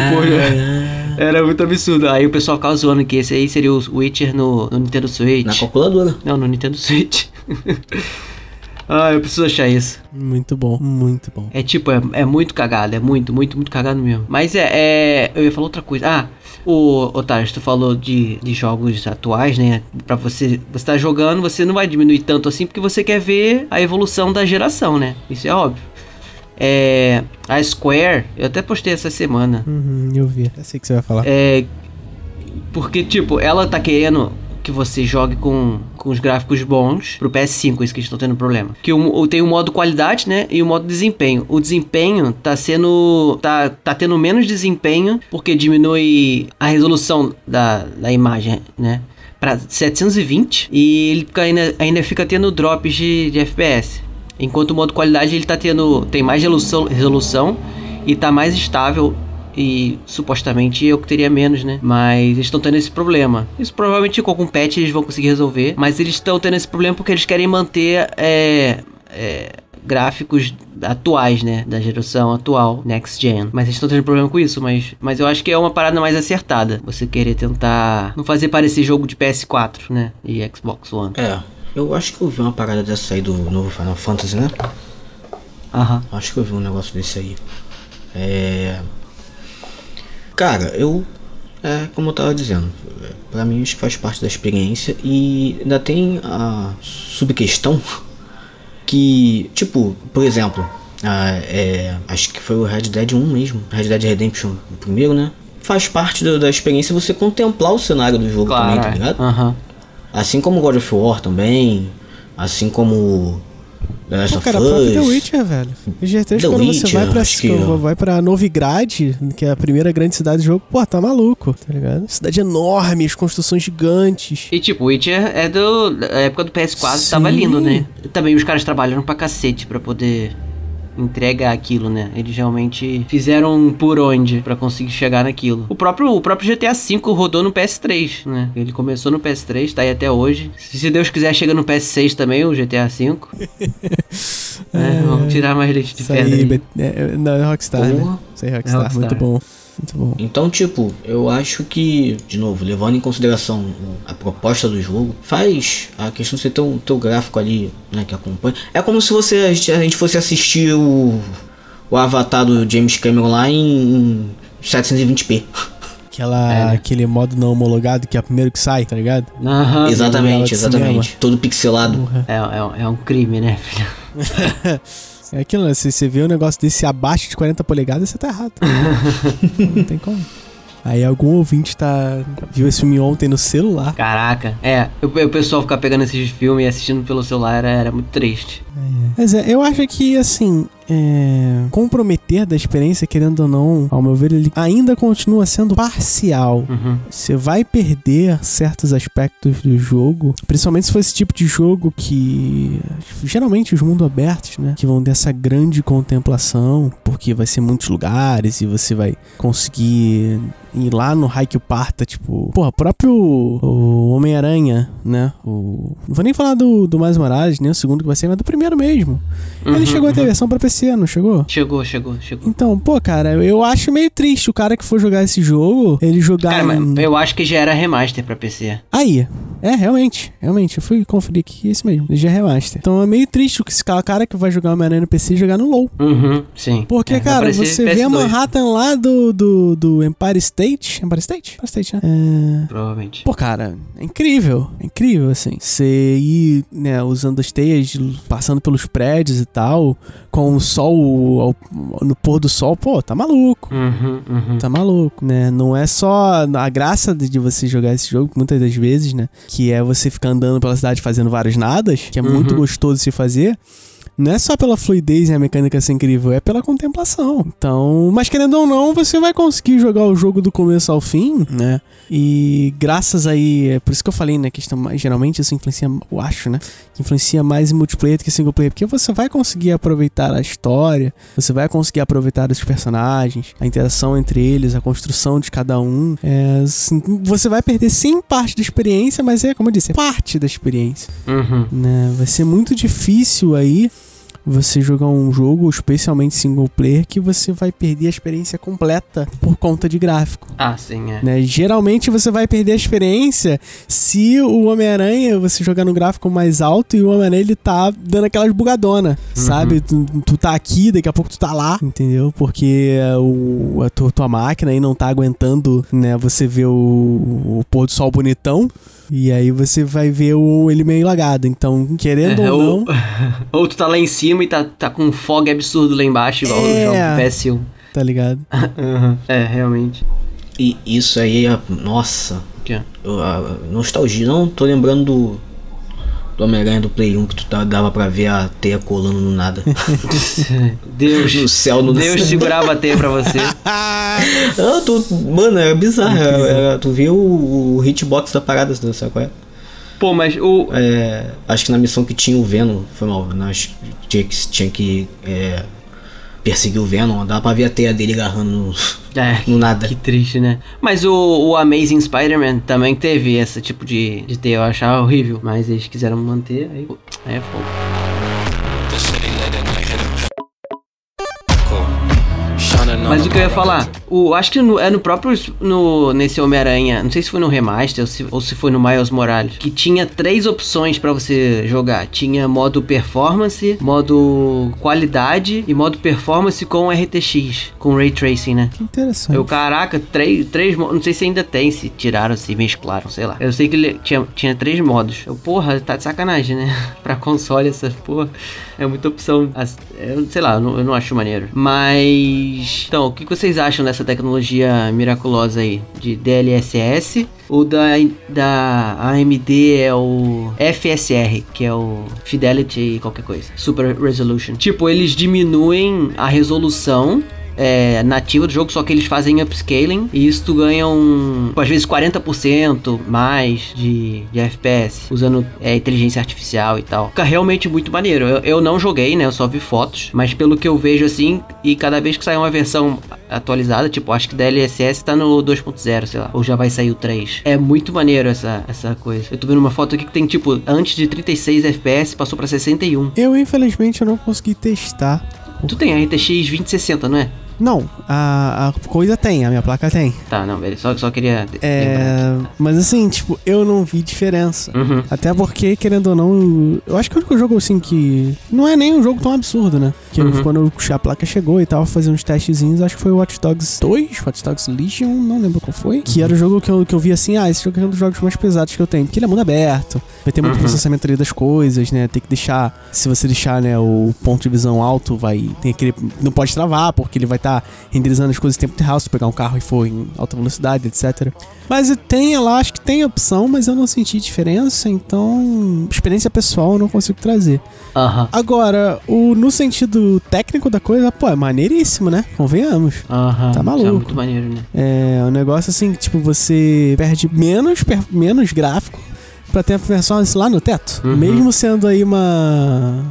Speaker 2: era muito absurdo. Aí o pessoal ficava zoando que esse aí seria o Witcher no, no Nintendo Switch.
Speaker 4: Na calculadora.
Speaker 2: Não, no Nintendo Switch. ah, eu preciso achar isso.
Speaker 3: Muito bom, muito bom.
Speaker 2: É tipo, é, é muito cagado, é muito, muito, muito cagado mesmo. Mas é, é. Eu ia falar outra coisa. Ah, o Otário, tu falou de, de jogos atuais, né? Pra você. Você tá jogando, você não vai diminuir tanto assim, porque você quer ver a evolução da geração, né? Isso é óbvio. É. A Square, eu até postei essa semana.
Speaker 3: Uhum, eu vi. Eu sei o que você vai falar.
Speaker 2: É. Porque, tipo, ela tá querendo que você jogue com, com os gráficos bons pro PS5, isso que estão tendo problema. Que o, tem o modo qualidade, né? E o modo desempenho. O desempenho tá sendo. tá, tá tendo menos desempenho porque diminui a resolução da, da imagem, né? Pra 720 e ele ainda, ainda fica tendo drops de, de FPS. Enquanto o modo qualidade ele tá tendo. tem mais resolução, resolução e tá mais estável e supostamente eu que teria menos, né? Mas eles estão tendo esse problema. Isso provavelmente com algum patch eles vão conseguir resolver. Mas eles estão tendo esse problema porque eles querem manter é, é, gráficos atuais, né? Da geração atual, next gen. Mas eles estão tendo problema com isso. Mas, mas eu acho que é uma parada mais acertada. Você querer tentar não fazer parecer jogo de PS4, né? E Xbox One.
Speaker 4: É, eu acho que eu vi uma parada dessa aí do novo Final Fantasy, né?
Speaker 2: Aham.
Speaker 4: Acho que eu vi um negócio desse aí. É. Cara, eu. É como eu tava dizendo. é, Pra mim isso faz parte da experiência. E ainda tem a subquestão que. Tipo, por exemplo. ah, é, acho que foi o Red Dead 1 mesmo. Red Dead Redemption o primeiro, né? Faz parte do- da experiência você contemplar o cenário do jogo também, tá
Speaker 2: Claro.
Speaker 4: ligado?
Speaker 2: Aham.
Speaker 4: Assim como God of War também. Assim como. The Last
Speaker 3: Pô,
Speaker 4: of
Speaker 3: cara, próprio The
Speaker 4: Us.
Speaker 3: Witcher, velho. O G3,
Speaker 4: The
Speaker 3: quando você
Speaker 4: Witcher,
Speaker 3: vai pra,
Speaker 4: que-
Speaker 3: vai pra Novigrad, que é a primeira grande cidade do jogo, pô, tá maluco, tá ligado? Cidade enorme, as construções gigantes.
Speaker 2: E tipo, Witcher é do, da época do PS4,
Speaker 3: Sim.
Speaker 2: tava lindo, né? Também os caras trabalharam pra cacete pra poder entregar aquilo, né? Eles realmente fizeram por onde pra conseguir chegar naquilo. O próprio, o próprio GTA V rodou no PS3, né? Ele começou no PS3, tá aí até hoje. Se Deus quiser, chega no PS6 também, o GTA V. né? Vamos tirar mais leite de pedra.
Speaker 3: aí,
Speaker 2: aí.
Speaker 3: É, é, não, é Rockstar, né? Isso aí, Rockstar,
Speaker 2: Rockstar.
Speaker 3: muito bom. Muito bom.
Speaker 4: Então, tipo, eu acho que, de novo, levando em consideração o- a proposta do jogo, faz a questão de você ter um teu gráfico ali, né, que acompanha. É como se você a gente, fosse assistir o, o avatar do James Cameron lá em 720p.
Speaker 3: Aquela,
Speaker 2: É, né?
Speaker 3: Aquele modo não homologado que é o primeiro que sai, tá ligado?
Speaker 2: Aham.
Speaker 4: exatamente,
Speaker 3: de
Speaker 4: exatamente. Todo pixelado.
Speaker 2: É, é, um- é um crime, né, filho?
Speaker 3: É aquilo, né? Se você vê um negócio desse abaixo de 40 polegadas, você tá errado. não tem como. Aí algum ouvinte tá viu esse filme ontem no celular.
Speaker 2: Caraca. É, o, o pessoal ficar pegando esses filmes e assistindo pelo celular era, era muito triste.
Speaker 3: Mas é, eu acho que, assim, é, comprometer da experiência, querendo ou não, ao meu ver, ele ainda continua sendo parcial.
Speaker 2: Uhum.
Speaker 3: Você vai perder certos aspectos do jogo, principalmente se for esse tipo de jogo que geralmente os mundos abertos, né, que vão ter essa grande contemplação, porque vai ser muitos lugares e você vai conseguir ir lá no Haikyuu Parta, tipo, porra, próprio o Homem-Aranha, né? O, não vou nem falar do, do Mais Morales, nem o segundo que vai ser, mas do primeiro mesmo. Ele
Speaker 2: Uhum,
Speaker 3: chegou a ter versão pra PC, não chegou?
Speaker 2: Chegou, chegou, chegou.
Speaker 3: Então, pô, cara, eu acho meio triste o cara que for jogar esse jogo, ele jogar.
Speaker 2: Cara, mas eu acho que já era remaster pra PC.
Speaker 3: Aí, é, realmente, realmente, eu fui conferir aqui, é isso mesmo, ele já é remaster. Então é meio triste que esse ca- cara que vai jogar Homem-Aranha no PC jogar no LoL.
Speaker 2: Uhum, sim.
Speaker 3: Porque,
Speaker 2: É,
Speaker 3: cara, você vê a
Speaker 2: PS2,
Speaker 3: Manhattan lá do, do, do Empire State. Empire State? Empire State, né? É...
Speaker 2: Provavelmente.
Speaker 3: Pô, cara, é incrível. É incrível, assim. Você ir, né, usando as teias, passando pelos prédios e tal, com o sol no pôr do sol, pô, tá maluco.
Speaker 2: Uhum, uhum.
Speaker 3: Tá maluco, né? Não é só a graça de você jogar esse jogo, muitas das vezes, né? Que é você ficar andando pela cidade fazendo vários nadas, que é muito
Speaker 2: Uhum.
Speaker 3: gostoso de se fazer. Não é só pela fluidez e a mecânica ser incrível, é pela contemplação. Então, mas querendo ou não, você vai conseguir jogar o jogo do começo ao fim, né? E graças aí, é por isso que eu falei, né? Questão, mais- geralmente isso influencia, eu acho, né? Que influencia mais em multiplayer do que single player, porque você vai conseguir aproveitar a história, você vai conseguir aproveitar os personagens, a interação entre eles, a construção de cada um. É, assim, você vai perder sim parte da experiência, mas é, como eu disse, é parte da experiência
Speaker 2: Uhum.
Speaker 3: né? Vai ser muito difícil aí você jogar um jogo, especialmente single player, que você vai perder a experiência completa por conta de gráfico.
Speaker 2: Ah, sim, é.
Speaker 3: Né? Geralmente você vai perder a experiência se o Homem-Aranha você jogar no gráfico mais alto e o Homem-Aranha ele tá dando aquelas bugadona, sabe? Tu, tu tá aqui, daqui a pouco tu tá lá, entendeu? Porque é, o, a tua, tua máquina aí não tá aguentando, né? Você vê o, o pôr do sol bonitão. E aí você vai ver o, ele meio lagado. Então, querendo
Speaker 2: É,
Speaker 3: ou
Speaker 2: ou,
Speaker 3: não.
Speaker 2: ou tu tá lá em cima e tá, tá com um fog absurdo lá embaixo, igual
Speaker 3: É.
Speaker 2: no jogo do PS1.
Speaker 3: Tá ligado?
Speaker 2: Uhum. É, realmente.
Speaker 4: E isso aí é. Nossa.
Speaker 2: Que é?
Speaker 4: eu- a- nostalgia. Não tô lembrando do. Do Homem-Aranha do Play 1 que tu tá- dava pra ver a teia colando no nada.
Speaker 2: Deus,
Speaker 4: no céu, no
Speaker 2: Deus segurava a teia pra você.
Speaker 4: Não, tu, mano, era bizarro. Era, era- tu viu o, o hitbox da parada, sabe qual é?
Speaker 2: Pô, mas o.
Speaker 4: É, acho que na missão que tinha o Venom, foi mal, né? acho que tinha que, tinha que é, perseguir o Venom, dava pra ver a teia dele agarrando no,
Speaker 2: É,
Speaker 4: no nada.
Speaker 2: que triste, né? Mas o, o Amazing Spider-Man também teve esse tipo de, de teia. Eu achava horrível. Mas eles quiseram manter, aí, aí é fogo. Mas o que eu ia falar, o, acho que no- é no próprio no, nesse Homem-Aranha, não sei se foi no remaster ou se, ou se foi no Miles Morales, que tinha três opções pra você jogar. Tinha modo performance, modo qualidade e modo performance com RTX, com Ray Tracing, né?
Speaker 3: Que interessante.
Speaker 2: Eu, caraca, três, três modos. Não sei se ainda tem, se tiraram, se mesclaram, sei lá. Eu sei que ele tinha, tinha três modos. Eu, porra, tá de sacanagem, né? pra console, essa porra. É muita opção. Sei lá, eu não, eu não acho maneiro. Mas. Então, o que vocês acham dessa tecnologia miraculosa aí? De DLSS? O da, da AMD é o FSR, que é o Fidelity qualquer coisa. Super Resolution. Tipo, eles diminuem a resolução é, nativa do jogo, só que eles fazem upscaling e isso tu ganha um, às vezes 40% mais de, de FPS, usando é, inteligência artificial e tal. Fica realmente muito maneiro. Eu, eu não joguei, né? Eu só vi fotos, mas pelo que eu vejo assim, e cada vez que sai uma versão atualizada, tipo, acho que da LSS tá no 2.0, sei lá, ou já vai sair o 3. É muito maneiro essa, essa coisa. Eu tô vendo uma foto aqui que tem, tipo, antes de 36 FPS, passou pra 61.
Speaker 3: Eu, infelizmente, eu não consegui testar.
Speaker 2: Tu tem a RTX 2060, não é?
Speaker 3: Não, a, a coisa tem, a minha placa tem.
Speaker 2: Tá, não, beleza. Só, só queria.
Speaker 3: É. Mas assim, tipo, eu não vi diferença.
Speaker 2: Uhum.
Speaker 3: Até porque, querendo ou não, eu- acho que o único jogo assim que. Não é nem um jogo tão absurdo, né? Que
Speaker 2: Uhum.
Speaker 3: quando a placa chegou e tava fazendo uns testezinhos, acho que foi o Watch Dogs 2, Watch Dogs Legion, não lembro qual foi. Que era o jogo que eu, que eu vi assim, ah, esse jogo é um dos jogos mais pesados que eu tenho. Porque ele é mundo aberto, vai ter muito
Speaker 2: Uhum.
Speaker 3: processamento ali das coisas, né? Tem que deixar. Se você deixar, né, o ponto de visão alto, vai. Tem aquele. Não pode travar, porque ele vai estar renderizando as coisas em tempo real, se pegar um carro e for em alta velocidade, etc. Mas tem lá, acho que tem opção, mas eu não senti diferença, então experiência pessoal eu não consigo trazer.
Speaker 2: Aham.
Speaker 3: Agora, o, no sentido técnico da coisa, pô, é maneiríssimo, né? Convenhamos.
Speaker 2: Aham.
Speaker 3: Tá
Speaker 2: isso
Speaker 3: maluco.
Speaker 2: É muito maneiro, né?
Speaker 3: É um negócio assim, que, tipo, você perde menos, per- menos gráfico pra ter a performance lá no teto.
Speaker 2: Uhum.
Speaker 3: Mesmo sendo aí uma.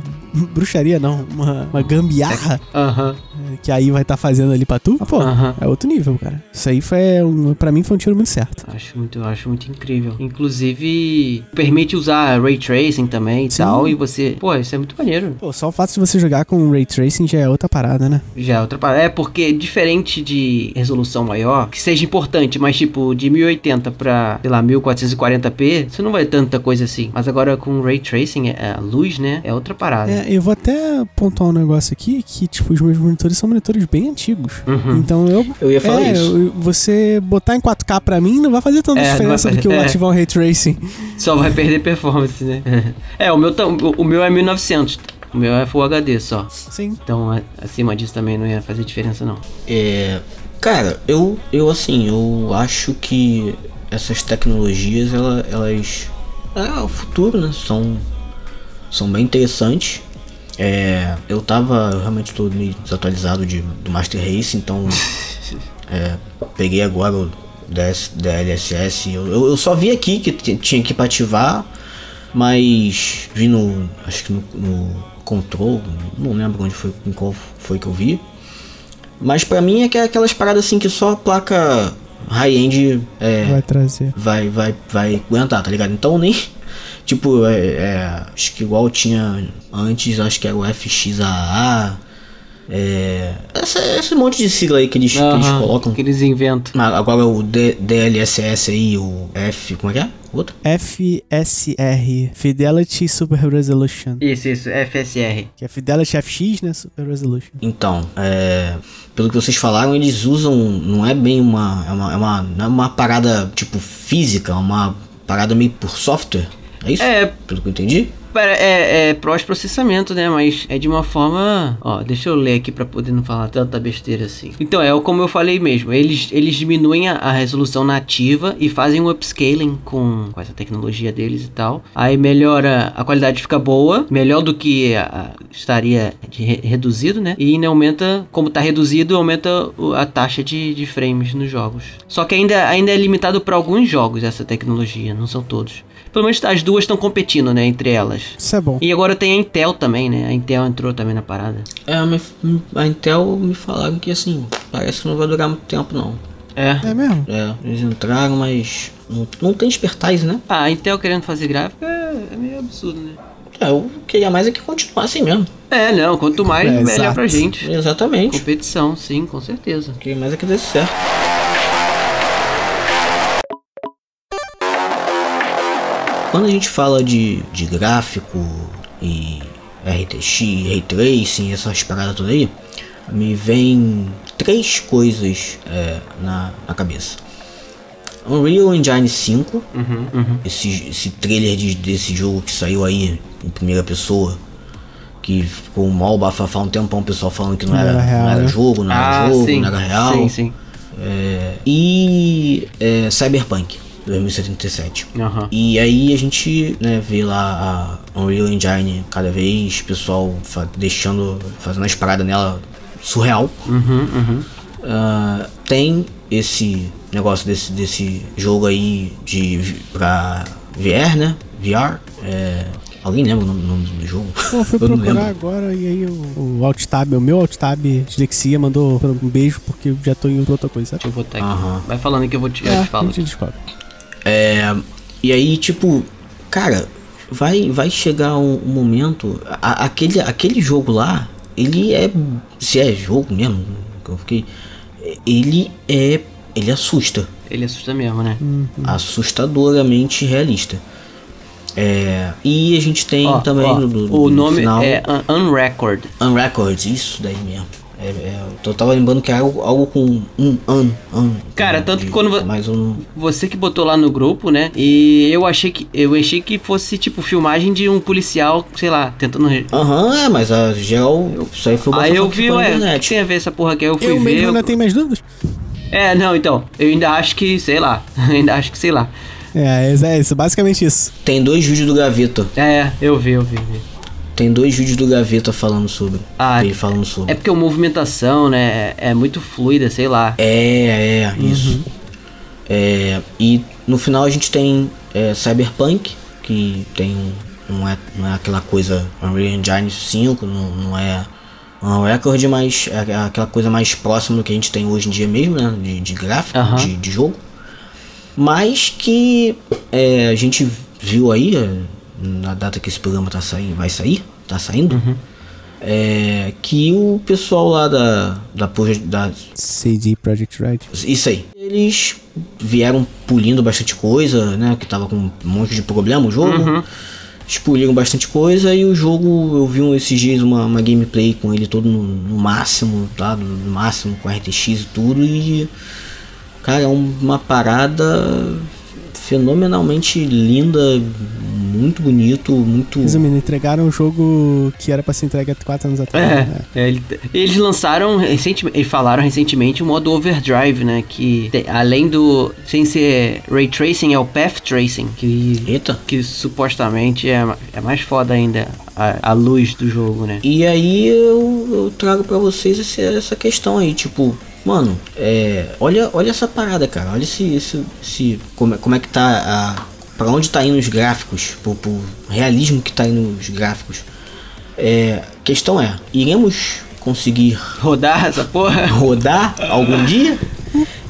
Speaker 3: Bruxaria, não. Uma, uma gambiarra
Speaker 2: Aham.
Speaker 3: é, que aí vai estar fazendo ali pra tu. Pô, é outro nível, cara. Isso aí foi. Um, pra mim foi um tiro muito certo.
Speaker 2: Acho muito, acho muito incrível. Inclusive, permite usar ray tracing também e
Speaker 3: Sim.
Speaker 2: tal. E você. Pô, isso é muito maneiro.
Speaker 3: Pô, só o fato de você jogar com Ray Tracing já é outra parada, né?
Speaker 2: Já é outra parada. É porque diferente de resolução maior, que seja importante, mas tipo, de 1080 pra, sei lá, 1440p, você não vai ter tanta coisa assim. Mas agora com ray tracing, é- a luz, né? É outra parada.
Speaker 3: É, eu vou até pontuar um negócio aqui que, tipo, os meus monitores são monitores bem antigos.
Speaker 2: Uhum.
Speaker 3: Então eu.
Speaker 4: Eu ia falar
Speaker 3: é,
Speaker 4: isso.
Speaker 3: você botar em 4K pra mim não vai fazer tanta
Speaker 2: É,
Speaker 3: diferença
Speaker 2: vai
Speaker 3: do que eu
Speaker 2: é.
Speaker 3: ativar o Ray Tracing.
Speaker 2: Só vai perder performance, né? é, o meu, o meu é 1900. O meu é Full HD só.
Speaker 3: Sim.
Speaker 2: Então, acima disso também não ia fazer diferença, não.
Speaker 4: É, cara, eu, eu assim, eu acho que essas tecnologias, ela- elas. É o futuro, né? São, são bem interessantes. É, eu tava, eu realmente tô meio desatualizado de, do Master Race, então. é, peguei agora o DS, DLSS. Eu, eu, eu só vi aqui que tinha que ir pra ativar, mas vi no. Acho que no, no Control, não lembro onde foi, em qual foi que eu vi. Mas pra mim é que é aquelas paradas assim que só a placa high-end é,
Speaker 3: Vai trazer.
Speaker 4: vai, vai, vai aguentar, tá ligado? Então nem. Tipo, é, é, acho que igual tinha antes, acho que era o FXAA. É, essa, esse monte de sigla aí que eles, que eles colocam.
Speaker 2: Que eles inventam.
Speaker 4: Mas Agora o D- DLSS aí, o F. Como é que é? Outro?
Speaker 3: FSR Fidelity Super Resolution.
Speaker 2: Isso, isso, FSR.
Speaker 3: Que é Fidelity FX, né? Super Resolution.
Speaker 4: Então, é, pelo que vocês falaram, eles usam. Não é bem uma. É uma, é uma, não é uma parada tipo física, é uma parada meio por software. É isso?
Speaker 2: É,
Speaker 4: Pelo que eu entendi?
Speaker 2: Pera, é, é pós-processamento, né? Mas é de uma forma. Ó, deixa eu ler aqui pra poder não falar tanta besteira assim. Então, é como eu falei mesmo. Eles, eles diminuem a, a resolução nativa e fazem um upscaling com, com essa tecnologia deles e tal. Aí melhora, a qualidade fica boa, melhor do que a- a- estaria de re- reduzido, né? E ainda aumenta, como tá reduzido, aumenta a taxa de, de frames nos jogos. Só que ainda, ainda é limitado para alguns jogos essa tecnologia, não são todos. Pelo menos as duas estão competindo, né, entre elas.
Speaker 3: Isso é bom.
Speaker 2: E agora tem a Intel também, né? A Intel entrou também na parada.
Speaker 4: É, mas a Intel me falaram que assim, parece que não vai durar muito tempo não.
Speaker 2: É.
Speaker 3: É mesmo?
Speaker 4: É, eles entraram, mas não, não tem expertise, né?
Speaker 2: Ah, a Intel querendo fazer gráfico é, é meio absurdo, né?
Speaker 4: É, eu queria mais é que continuasse mesmo.
Speaker 2: É, não, quanto mais,
Speaker 3: É,
Speaker 2: melhor pra gente.
Speaker 4: Exatamente.
Speaker 2: Competição, sim, com certeza.
Speaker 4: Eu queria mais é que desse certo. Quando a gente fala de, de gráfico e RTX, Ray Tracing, essas paradas todas aí, me vem três coisas é, na, na cabeça. Unreal Engine 5,
Speaker 2: Uhum, uhum.
Speaker 4: esse, esse trailer de- desse jogo que saiu aí em primeira pessoa, que ficou mal bafafá um tempão, o pessoal falando que não,
Speaker 3: Não
Speaker 4: era,
Speaker 3: era real,
Speaker 4: não era
Speaker 3: né?
Speaker 4: jogo, não era jogo, não era real.
Speaker 2: Ah, Sim, sim.
Speaker 4: É, e é, Cyberpunk 2077.
Speaker 2: Aham.
Speaker 4: E aí a gente né, vê lá a Unreal Engine cada vez, pessoal fa- deixando, fazendo as paradas nela surreal.
Speaker 2: Uhum, uhum.
Speaker 4: Ah, tem esse negócio desse, desse jogo aí de pra VR, né? VR. É, alguém lembra o nome, nome do jogo?
Speaker 3: Pô, eu fui
Speaker 4: Eu
Speaker 3: procurar agora e aí o, o Alttab, o meu Alttab Dislexia mandou um beijo porque eu já tô em outra coisa. sabe?
Speaker 2: Deixa eu botar aqui.
Speaker 4: Aham.
Speaker 2: Vai falando que eu vou te, eu
Speaker 3: É,
Speaker 2: te
Speaker 3: a
Speaker 2: falo.
Speaker 3: gente descobre.
Speaker 4: É, e aí, tipo, cara, vai, vai chegar um, um momento. a- aquele, aquele jogo lá, ele é. Se é jogo mesmo, que eu fiquei. Ele é. Ele assusta.
Speaker 2: Ele assusta mesmo, né?
Speaker 4: Assustadoramente realista. É, e a gente tem
Speaker 2: Ó,
Speaker 4: também
Speaker 2: ó,
Speaker 4: no, no-
Speaker 2: o
Speaker 4: no
Speaker 2: nome
Speaker 4: final,
Speaker 2: é Un- Unrecord.
Speaker 4: Unrecords, isso daí mesmo. É, é, eu tava lembrando que é algo, algo com um an, an.
Speaker 2: Cara, tanto que quando
Speaker 4: Mais um.
Speaker 2: Você que botou lá no grupo, né? E eu achei que eu achei que fosse tipo filmagem de um policial, sei lá, tentando. re-
Speaker 4: Aham, é, mas a geral. Isso aí foi
Speaker 2: Aí eu vi, ué, o que
Speaker 4: internet.
Speaker 2: tem a ver essa porra aqui? Eu fui
Speaker 3: Eu
Speaker 2: ver.
Speaker 3: mesmo
Speaker 2: eu-
Speaker 3: ainda tenho mais dúvidas.
Speaker 2: É, não, então. Eu ainda acho que, sei lá. ainda acho que, sei lá.
Speaker 3: É, é isso, basicamente isso.
Speaker 4: Tem dois vídeos do Gaveta.
Speaker 2: É, eu vi, eu vi, vi.
Speaker 4: Tem dois vídeos do Gaveta falando sobre.
Speaker 2: Ah,
Speaker 4: ele falando sobre.
Speaker 2: É porque a movimentação, né, é muito fluida, sei lá.
Speaker 4: É, é, isso. É, e no final a gente tem é, Cyberpunk, que tem um. Não é, não é aquela coisa Unreal Engine 5, não, não é um recorde, mas é aquela coisa mais próxima do que a gente tem hoje em dia mesmo, né? De, de gráfico,
Speaker 2: Aham.
Speaker 4: de, de jogo. Mas que é, a gente viu aí, é, na data que esse programa tá saindo, vai sair, tá saindo, é, que o pessoal lá da, da, da
Speaker 3: CD Projekt Red.
Speaker 4: isso aí. Eles vieram pulindo bastante coisa, né? Que tava com um monte de problema o jogo.
Speaker 2: Uhum.
Speaker 4: Eles puliram bastante coisa e o jogo, eu vi um, esses dias uma, uma gameplay com ele todo no, no máximo, tá? No, máximo, com RTX e tudo. E. Cara, é um- uma parada fenomenalmente linda, muito bonito, muito.
Speaker 3: Resumindo, entregaram um jogo que era pra ser entregue há 4 anos atrás.
Speaker 2: É,
Speaker 3: né?
Speaker 2: é, ele- eles lançaram recentemente, eles falaram recentemente o modo Overdrive, né? Que tem- além do. sem ser Ray Tracing, é o Path Tracing, que,
Speaker 4: Eita!
Speaker 2: que supostamente é, é mais foda ainda a, a luz do jogo, né?
Speaker 4: E aí eu, eu trago pra vocês esse- essa questão aí, tipo, mano, é, olha, olha essa parada, cara, olha esse, esse, esse como, é- como é que tá a para onde tá indo os gráficos, pro, pro realismo que tá indo os gráficos. É, questão é, iremos conseguir
Speaker 2: Rodar essa porra?
Speaker 4: rodar algum dia?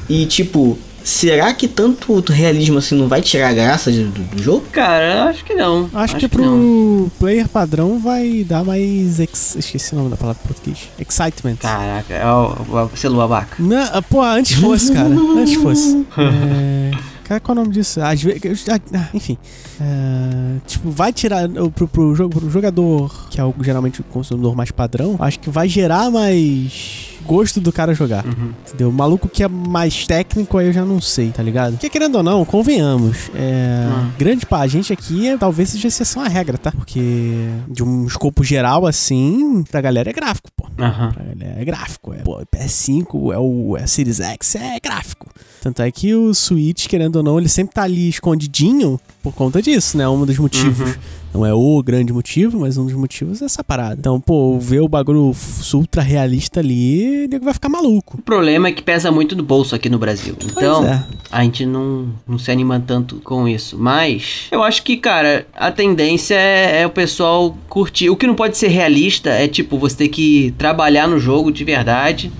Speaker 4: E tipo, será que tanto realismo assim não vai tirar a graça de- do, do jogo?
Speaker 2: Cara, eu acho que não.
Speaker 3: Acho, que pro
Speaker 2: não.
Speaker 3: player padrão vai dar mais. Ex... Esqueci o nome da palavra em português. Excitement.
Speaker 2: Caraca, é o, o celular vaca.
Speaker 3: Não, pô, antes fosse, cara. Antes fosse. É... Cara, qual é o nome disso? Às vezes. ah, Enfim. É, Tipo, vai tirar o- pro, pro, jogo, pro jogador, que é o, geralmente o consumidor mais padrão, acho que vai gerar mais gosto do cara jogar. Entendeu? O maluco que é mais técnico, aí eu já não sei, tá ligado? Porque querendo ou não, convenhamos. É,
Speaker 2: Hum.
Speaker 3: Grande parte, a gente aqui é, talvez seja exceção à regra, tá? Porque de um escopo geral assim, pra galera é gráfico, pô.
Speaker 2: Aham.
Speaker 3: Pra galera é gráfico. É, pô, PS5, é o é Series X, é gráfico. Tanto é que o Switch, querendo ou não, ele sempre tá ali escondidinho por conta disso, né? Um dos motivos. Não é o grande motivo, mas um dos motivos é essa parada. Então, pô, ver o bagulho ultra realista ali, nego vai ficar maluco.
Speaker 2: O problema é que pesa muito no bolso aqui no Brasil. Então,
Speaker 3: é.
Speaker 2: a gente não, não se anima tanto com isso. Mas, eu acho que, cara, a tendência é, é o pessoal curtir. O que não pode ser realista é, tipo, você ter que trabalhar no jogo de verdade.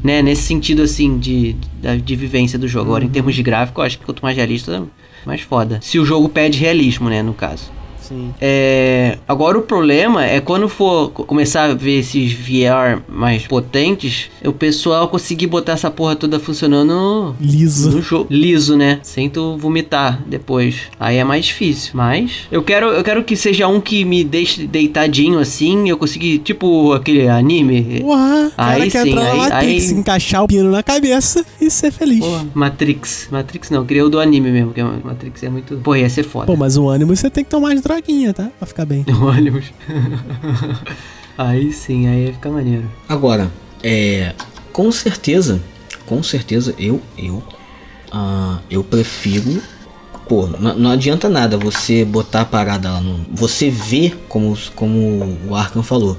Speaker 2: Né, nesse sentido assim de, de, de vivência do jogo. Agora, em termos de gráfico, eu acho que quanto mais realista, mais foda. Se o jogo pede realismo, né, no caso.
Speaker 3: Sim.
Speaker 2: É, agora o problema é quando for co- começar a ver esses VR mais potentes, o pessoal conseguir botar essa porra toda funcionando
Speaker 3: Liso.
Speaker 2: no jogo liso, né? Sem tu vomitar depois. Aí é mais difícil. Mas eu quero, eu quero que seja um que me deixe deitadinho assim, eu conseguir tipo aquele anime.
Speaker 3: Cara
Speaker 2: Aí
Speaker 3: quer
Speaker 2: sim,
Speaker 3: entrar
Speaker 2: aí-
Speaker 3: Matrix,
Speaker 2: aí-
Speaker 3: encaixar o pino na cabeça e ser feliz.
Speaker 2: Porra, Matrix. Matrix não, eu queria o do anime mesmo, que Matrix é muito. Pô, ia ser foda.
Speaker 3: Pô, mas o ânimo você tem que tomar de droguinha, tá? Pra ficar bem.
Speaker 2: Ônibus. aí sim, aí ia ficar maneiro.
Speaker 4: Agora, é. Com certeza, com certeza, eu, eu, ah, eu prefiro. Pô, não, não adianta nada você botar a parada lá no. Você vê, como, como o Arkham falou.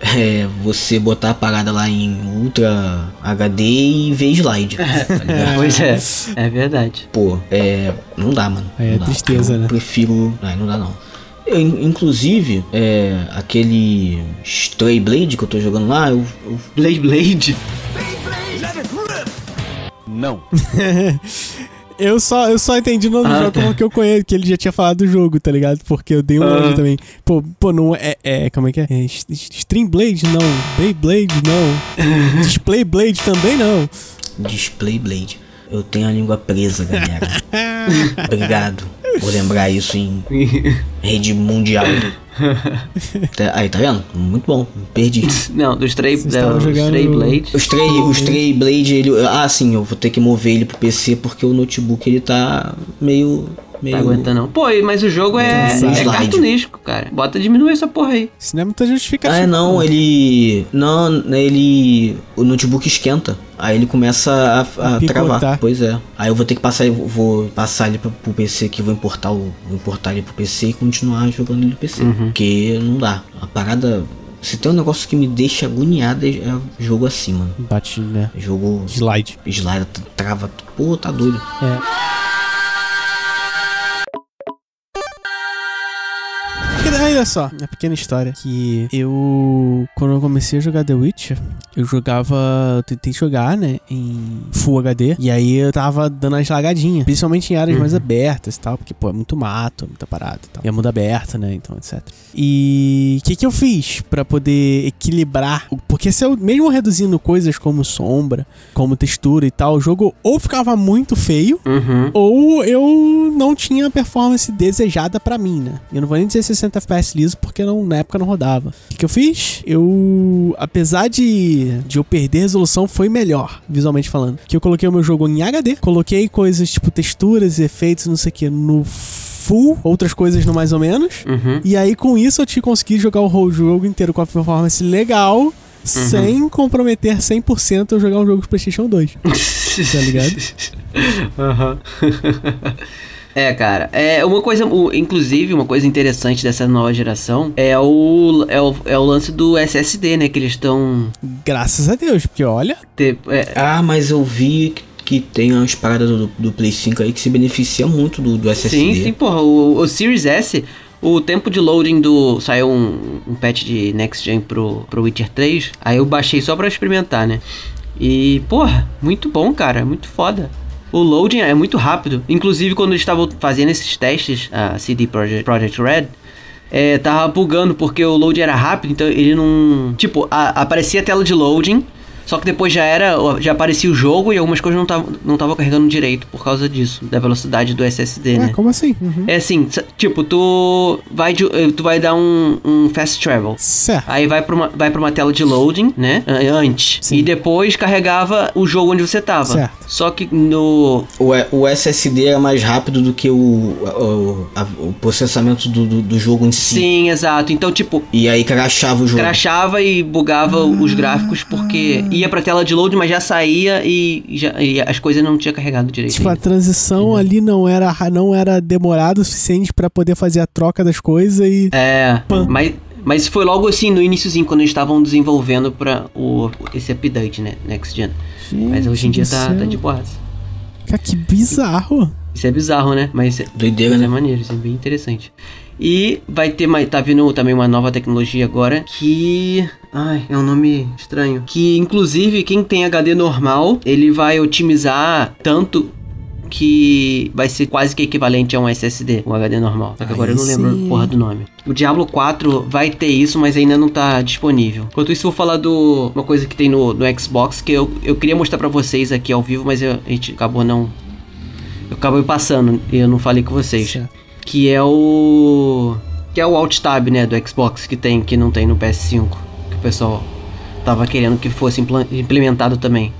Speaker 4: É, você botar a parada lá em Ultra HD e ver slide. tá ligado?
Speaker 2: Pois é, é verdade.
Speaker 4: Pô, é. Não dá, mano.
Speaker 3: É
Speaker 4: não dá.
Speaker 3: tristeza,
Speaker 4: eu
Speaker 3: né?
Speaker 4: Prefiro. Ai, não dá não. Eu, in- inclusive, é. Aquele Stray Blade que eu tô jogando lá, eu, eu
Speaker 2: Blade Blade?
Speaker 3: Eu só, eu só entendi o nome do
Speaker 2: Ah,
Speaker 3: jogo
Speaker 2: tá.
Speaker 3: como que eu conheço, que ele já tinha falado do jogo, tá ligado? Porque eu dei um
Speaker 2: Ah.
Speaker 3: também. Pô, pô, não é, é. Como é que é? é S- Streamblade não. Beyblade não. Displayblade também não.
Speaker 4: Display Blade. Eu tenho a língua presa, galera. Obrigado por lembrar isso em rede mundial. Tá- Aí, tá vendo? Muito bom. Perdi.
Speaker 2: Não, do Stray,
Speaker 3: estavam
Speaker 2: do
Speaker 3: jogando-
Speaker 2: Stray Blade.
Speaker 4: O Stray, o Stray Blade, ele. Ah, sim, eu vou ter que mover ele pro PC porque o notebook ele tá meio meio.
Speaker 2: Tá aguentando não. Pô, mas o jogo é, é cartunístico, cara. Bota diminuir essa porra aí.
Speaker 3: Isso não é muita justificativa.
Speaker 4: Ah, é, não, ele. Não, ele. O notebook esquenta. Aí ele começa a, a travar. Pois é. Aí eu vou ter que passar, vou passar ele pro, pro PC aqui, vou importar o. Vou importar ele pro PC e continuar jogando ele no PC. Porque não dá. A parada. Se tem um negócio que me deixa agoniado é é jogo assim, mano.
Speaker 3: Bate, né?
Speaker 4: Jogo.
Speaker 3: Slide.
Speaker 4: Slide, trava. Pô, tá doido.
Speaker 3: É. Olha só, uma pequena história. Que eu, quando eu comecei a jogar The Witcher, eu jogava. Eu tentei jogar, né? Em Full HD. E aí eu tava dando as lagadinhas. Principalmente em áreas mais abertas e tal. Porque, pô, é muito mato, muita parada e tal. E é mundo aberto, né? Então, etc. E o que, que eu fiz pra poder equilibrar? Porque se eu, mesmo reduzindo coisas como sombra, como textura e tal, o jogo ou ficava muito feio,
Speaker 2: Uhum.
Speaker 3: ou eu não tinha a performance desejada pra mim, né? Eu não vou nem dizer 60 FPS liso, porque não, na época não rodava. O que, eu fiz? Eu, apesar de, de eu perder resolução, foi melhor, visualmente falando. Que eu coloquei o meu jogo em HD, coloquei coisas tipo texturas, efeitos, não sei o que, no full, outras coisas no mais ou menos.
Speaker 2: Uhum.
Speaker 3: E aí, com isso, eu te consegui jogar o whole jogo inteiro com a performance legal, sem comprometer 100% eu jogar um jogo de PlayStation 2. Tá ligado?
Speaker 2: Aham. É, cara, é uma coisa, o- inclusive, uma coisa interessante dessa nova geração é o, é o, é o lance do SSD, né? Que eles estão.
Speaker 3: Graças a Deus, porque olha,
Speaker 2: É,
Speaker 4: Ah, mas eu vi que, que tem umas paradas do, do Play 5 aí que se beneficia muito do, do SSD.
Speaker 2: sim, sim, porra. O, o Series S, o tempo de loading do. Saiu um, um patch de Next Gen pro, pro Witcher 3. Aí eu baixei só pra experimentar, né? E, porra, muito bom, cara. Muito foda. O loading é muito rápido. Inclusive, quando eles estavam fazendo esses testes, a CD Projekt, Project Red, é, tava bugando porque o loading era rápido, então ele não. Tipo, a- aparecia a tela de loading, só que depois já era. Já aparecia o jogo e algumas coisas não estavam não tava carregando direito por causa disso, da velocidade do SSD,
Speaker 3: ué,
Speaker 2: né?
Speaker 3: como assim? Uhum.
Speaker 2: É assim, tipo, tu vai, eh, tu vai dar um, um fast travel.
Speaker 3: Certo.
Speaker 2: Aí vai pra, uma, vai pra uma tela de loading, né? an- Antes.
Speaker 3: Sim.
Speaker 2: E depois carregava o jogo onde você tava.
Speaker 3: Certo.
Speaker 2: Só que no.
Speaker 4: O, o SSD é mais rápido do que o, o, a- o processamento do, do, do jogo em si.
Speaker 2: Sim, exato. Então, tipo,
Speaker 4: E aí crashava o jogo.
Speaker 2: crashava e bugava os gráficos porque ia pra tela de load, mas já saía e, já, e as coisas não tinha carregado direito.
Speaker 3: Tipo, a
Speaker 2: ainda.
Speaker 3: transição ali não era, não era demorada o suficiente pra poder fazer a troca das coisas e.
Speaker 2: É,
Speaker 3: Pã.
Speaker 2: mas, mas foi logo assim, no iníciozinho, quando eles estavam desenvolvendo pra o, esse update, né? Next Gen. Mas hoje em dia
Speaker 3: Gente
Speaker 2: tá, tá de boa.
Speaker 3: Cara, que bizarro.
Speaker 2: Isso é bizarro, né? Mas,
Speaker 4: Doideira,
Speaker 2: mas é
Speaker 4: né?
Speaker 2: maneiro, isso é bem interessante. E vai ter mais. Tá vindo também uma nova tecnologia agora que. Ai, é um nome estranho. Que inclusive quem tem HD normal, ele vai otimizar tanto que vai ser quase que equivalente a um SSD, um HD normal. Só que agora eu não lembro
Speaker 3: sim.
Speaker 2: a porra do nome. O Diablo 4 vai ter isso, mas ainda não tá disponível. Enquanto isso, eu vou falar do uma coisa que tem no, no Xbox que eu, eu queria mostrar pra vocês aqui ao vivo, mas eu- a gente acabou não. Eu acabei passando e eu não falei com vocês.
Speaker 3: Certo.
Speaker 2: Que é o. Que é o Alt Tab, né? Do Xbox que tem, que não tem no PS5. Que o pessoal tava querendo que fosse implementado também.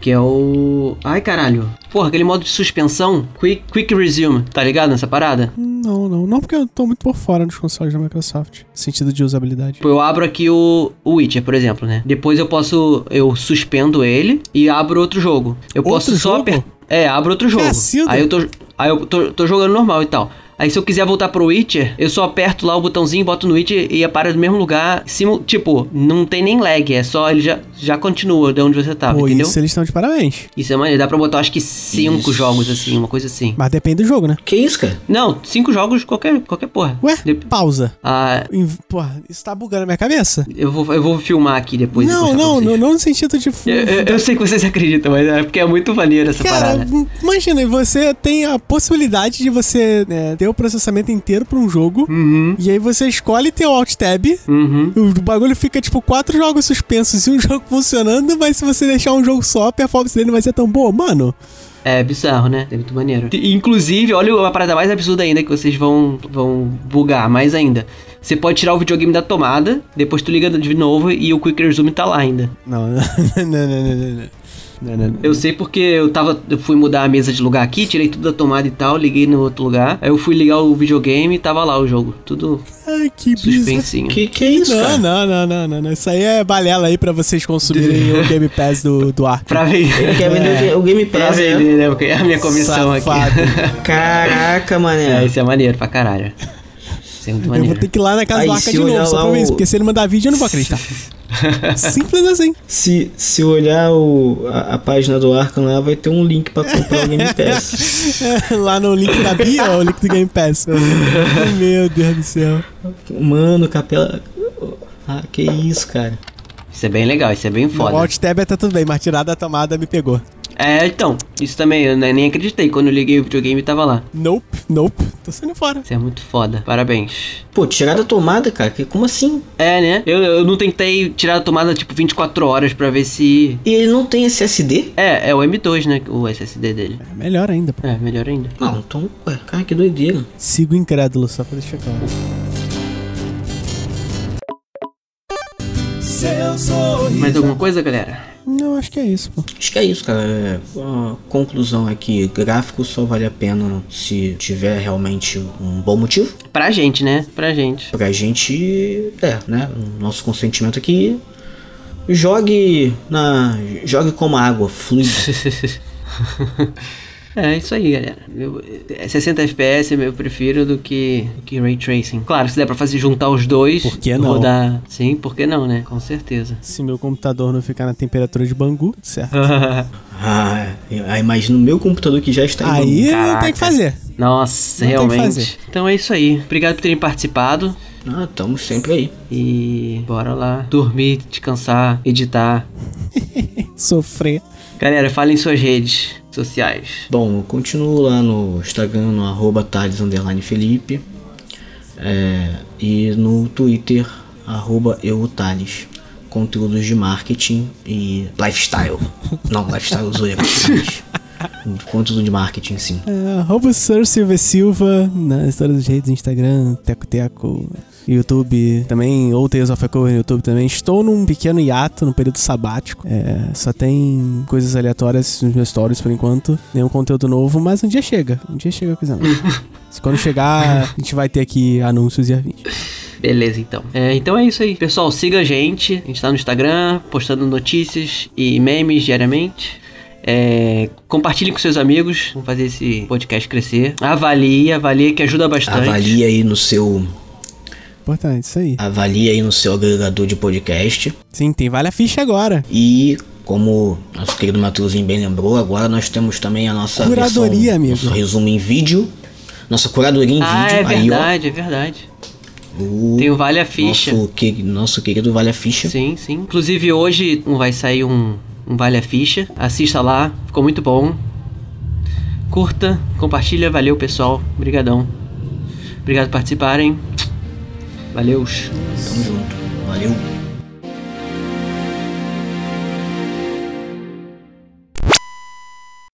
Speaker 2: Que é o. Ai caralho. Porra, aquele modo de suspensão. Quick, quick Resume. Tá ligado nessa parada?
Speaker 3: Não, não. Não, porque eu tô muito por fora dos consoles da Microsoft. Sentido de usabilidade.
Speaker 2: Tipo, eu abro aqui o, o Witcher, por exemplo, né? Depois eu posso. Eu suspendo ele e abro outro jogo. Eu posso
Speaker 3: Outro
Speaker 2: só
Speaker 3: jogo?
Speaker 2: apertar. É, abro outro jogo.
Speaker 3: Cacilda.
Speaker 2: Aí eu tô. Aí eu tô, tô jogando normal e tal. Aí se eu quiser voltar pro Witcher, eu só aperto lá o botãozinho, boto no Witcher e para do mesmo lugar. Simu, tipo, não tem nem lag, é só ele já, já continua de onde você tava,
Speaker 3: Pô,
Speaker 2: entendeu?
Speaker 3: isso eles estão de parabéns.
Speaker 2: Isso é maneiro, dá pra botar acho que cinco
Speaker 4: Isso.
Speaker 2: jogos assim, uma coisa assim.
Speaker 3: Mas depende do jogo, né?
Speaker 4: Que isso, cara?
Speaker 2: Não, cinco jogos qualquer, qualquer porra.
Speaker 3: Ué,
Speaker 2: Dep-
Speaker 3: pausa.
Speaker 2: Ah,
Speaker 3: Porra, isso tá bugando a minha cabeça?
Speaker 2: eu vou, eu vou filmar aqui depois.
Speaker 3: não,
Speaker 2: pra
Speaker 3: não, não, não no sentido de.
Speaker 2: Eu, eu- eu sei que vocês acreditam, mas é porque é muito maneiro essa
Speaker 3: Cara,
Speaker 2: parada.
Speaker 3: imagina, você tem a possibilidade de você né, ter o processamento inteiro pra um jogo.
Speaker 2: Uhum,
Speaker 3: E aí você escolhe ter o Alt Tab.
Speaker 2: uhum.
Speaker 3: O bagulho fica tipo quatro jogos suspensos e um jogo funcionando, mas se você deixar um jogo só, a performance dele não vai ser tão boa, mano.
Speaker 2: É bizarro, né? É muito maneiro. Inclusive, olha uma parada mais absurda ainda que vocês vão, vão bugar mais ainda. Você pode tirar o videogame da tomada, depois tu liga de novo e o Quick Resume tá lá ainda.
Speaker 3: Não, não, não, não, não, não. Não, não, não.
Speaker 2: Eu sei porque eu tava. Eu fui mudar a mesa de lugar aqui, tirei tudo da tomada e tal, liguei no outro lugar. Aí eu fui ligar o videogame e tava lá o jogo. Tudo
Speaker 3: Ai, que
Speaker 2: suspensinho.
Speaker 4: Que que é isso,
Speaker 3: Não,
Speaker 4: cara?
Speaker 3: não, não, não, não, não. Isso aí é balela aí pra vocês consumirem o Game Pass do, do Ark.
Speaker 2: Pra ver.
Speaker 4: Ele quer vender o Game
Speaker 2: Pra
Speaker 4: Pass, né?
Speaker 2: vender, né? Porque é a minha comissão
Speaker 3: Safado.
Speaker 2: aqui.
Speaker 4: Caraca,
Speaker 2: É,
Speaker 4: mané.
Speaker 2: isso é maneiro pra caralho. Isso é muito
Speaker 3: Eu vou ter que ir lá na casa
Speaker 4: Aí,
Speaker 3: do Arca de novo, só pra ver
Speaker 4: o-
Speaker 3: isso. Porque se ele mandar vídeo, eu não vou acreditar. Simples assim.
Speaker 4: Se, se olhar o, a, a página do Arkham lá, vai ter um link pra comprar o Game Pass.
Speaker 3: lá no link da bio, ó, o link do Game Pass. Meu Deus do céu.
Speaker 4: Mano, capela. Ah, que isso, cara.
Speaker 2: Isso é bem legal, isso é bem
Speaker 3: O
Speaker 2: foda.
Speaker 3: Alt Tab tá tudo bem, mas tirar da tomada me pegou.
Speaker 2: É, então, isso também, eu ne- nem acreditei. Quando eu liguei o videogame tava lá.
Speaker 3: Nope, nope. Tô saindo fora.
Speaker 2: Isso é muito foda. Parabéns.
Speaker 4: Pô, tirar da tomada, cara. Que, como assim?
Speaker 2: É, né? Eu, eu não tentei tirar a tomada tipo 24 horas pra ver se.
Speaker 4: E ele não tem SSD?
Speaker 2: É, é o M2, né? O SSD dele.
Speaker 3: É melhor ainda, pô.
Speaker 2: É, melhor ainda.
Speaker 4: Não, então, ué, cara, que doideira.
Speaker 3: Sigo incrédulo, só pra deixar claro.
Speaker 2: Mais alguma coisa, galera?
Speaker 3: Não, acho que é isso, pô.
Speaker 4: Acho que é isso, cara. É, a conclusão é que gráfico só vale a pena se tiver realmente um bom motivo.
Speaker 2: Pra gente, né? Pra gente.
Speaker 4: Pra gente, é, né? Nosso consentimento aqui. Jogue na. Jogue como água, fluida.
Speaker 2: É isso aí, galera. Eu, é 60 FPS eu prefiro do que, do que Ray Tracing. Claro, se der pra fazer juntar os dois.
Speaker 3: Por que não?
Speaker 2: Rodar. Sim, por que não, né? Com certeza.
Speaker 3: Se meu computador não ficar na temperatura de Bangu, certo.
Speaker 4: ah, imagina o meu computador que já está em
Speaker 3: Aí não
Speaker 2: Caraca.
Speaker 3: tem o que fazer.
Speaker 2: Nossa,
Speaker 3: Não tem o que fazer.
Speaker 2: realmente. Então é isso aí. Obrigado por terem participado.
Speaker 4: Ah, estamos sempre aí.
Speaker 2: E bora lá. Dormir, descansar, editar.
Speaker 3: Sofrer.
Speaker 2: Galera, falem suas redes sociais.
Speaker 4: Bom, eu continuo lá no Instagram, no arroba Thales underline Felipe. É, e no Twitter, arroba eu Thales. Conteúdos de marketing e lifestyle. Não, lifestyle zoeira. mas Conteúdo de marketing, sim.
Speaker 3: É, arroba Sir Silva Silva nas todas as redes, Instagram, Teco Teco, YouTube também, ou Tales of Echo no YouTube também. Estou num pequeno hiato, num período sabático. É, só tem coisas aleatórias nos meus stories por enquanto. Nenhum conteúdo novo, mas um dia chega. Um dia chega a coisa nova. Quando chegar, a gente vai ter aqui anúncios e afins.
Speaker 2: Beleza, então. É, então é isso aí. Pessoal, siga a gente. A gente tá no Instagram, postando notícias e memes diariamente. É, compartilhe com seus amigos. Vamos fazer esse podcast crescer. Avalie, avalie que ajuda bastante.
Speaker 4: Avalie aí no seu.
Speaker 3: Importante, isso aí.
Speaker 4: Avalie aí no seu agregador de podcast.
Speaker 3: Sim, tem Vale a Ficha agora.
Speaker 4: E como nosso querido Matuzinho bem lembrou, agora nós temos também a nossa
Speaker 3: Curadoria,
Speaker 4: versão,
Speaker 3: amigo.
Speaker 4: nosso resumo em vídeo. Nossa curadoria em
Speaker 2: Ah,
Speaker 4: vídeo.
Speaker 2: é
Speaker 4: aí, ó.
Speaker 2: verdade, é verdade.
Speaker 4: O
Speaker 2: Tem o Vale a Ficha.
Speaker 4: Nosso, que, nosso querido Vale a Ficha.
Speaker 2: Sim, sim. Inclusive hoje vai sair um, um Vale a Ficha. Assista lá, ficou muito bom. Curta, compartilha, valeu pessoal. Obrigadão. Obrigado por participarem. Valeu.
Speaker 4: Tamo junto. Valeu.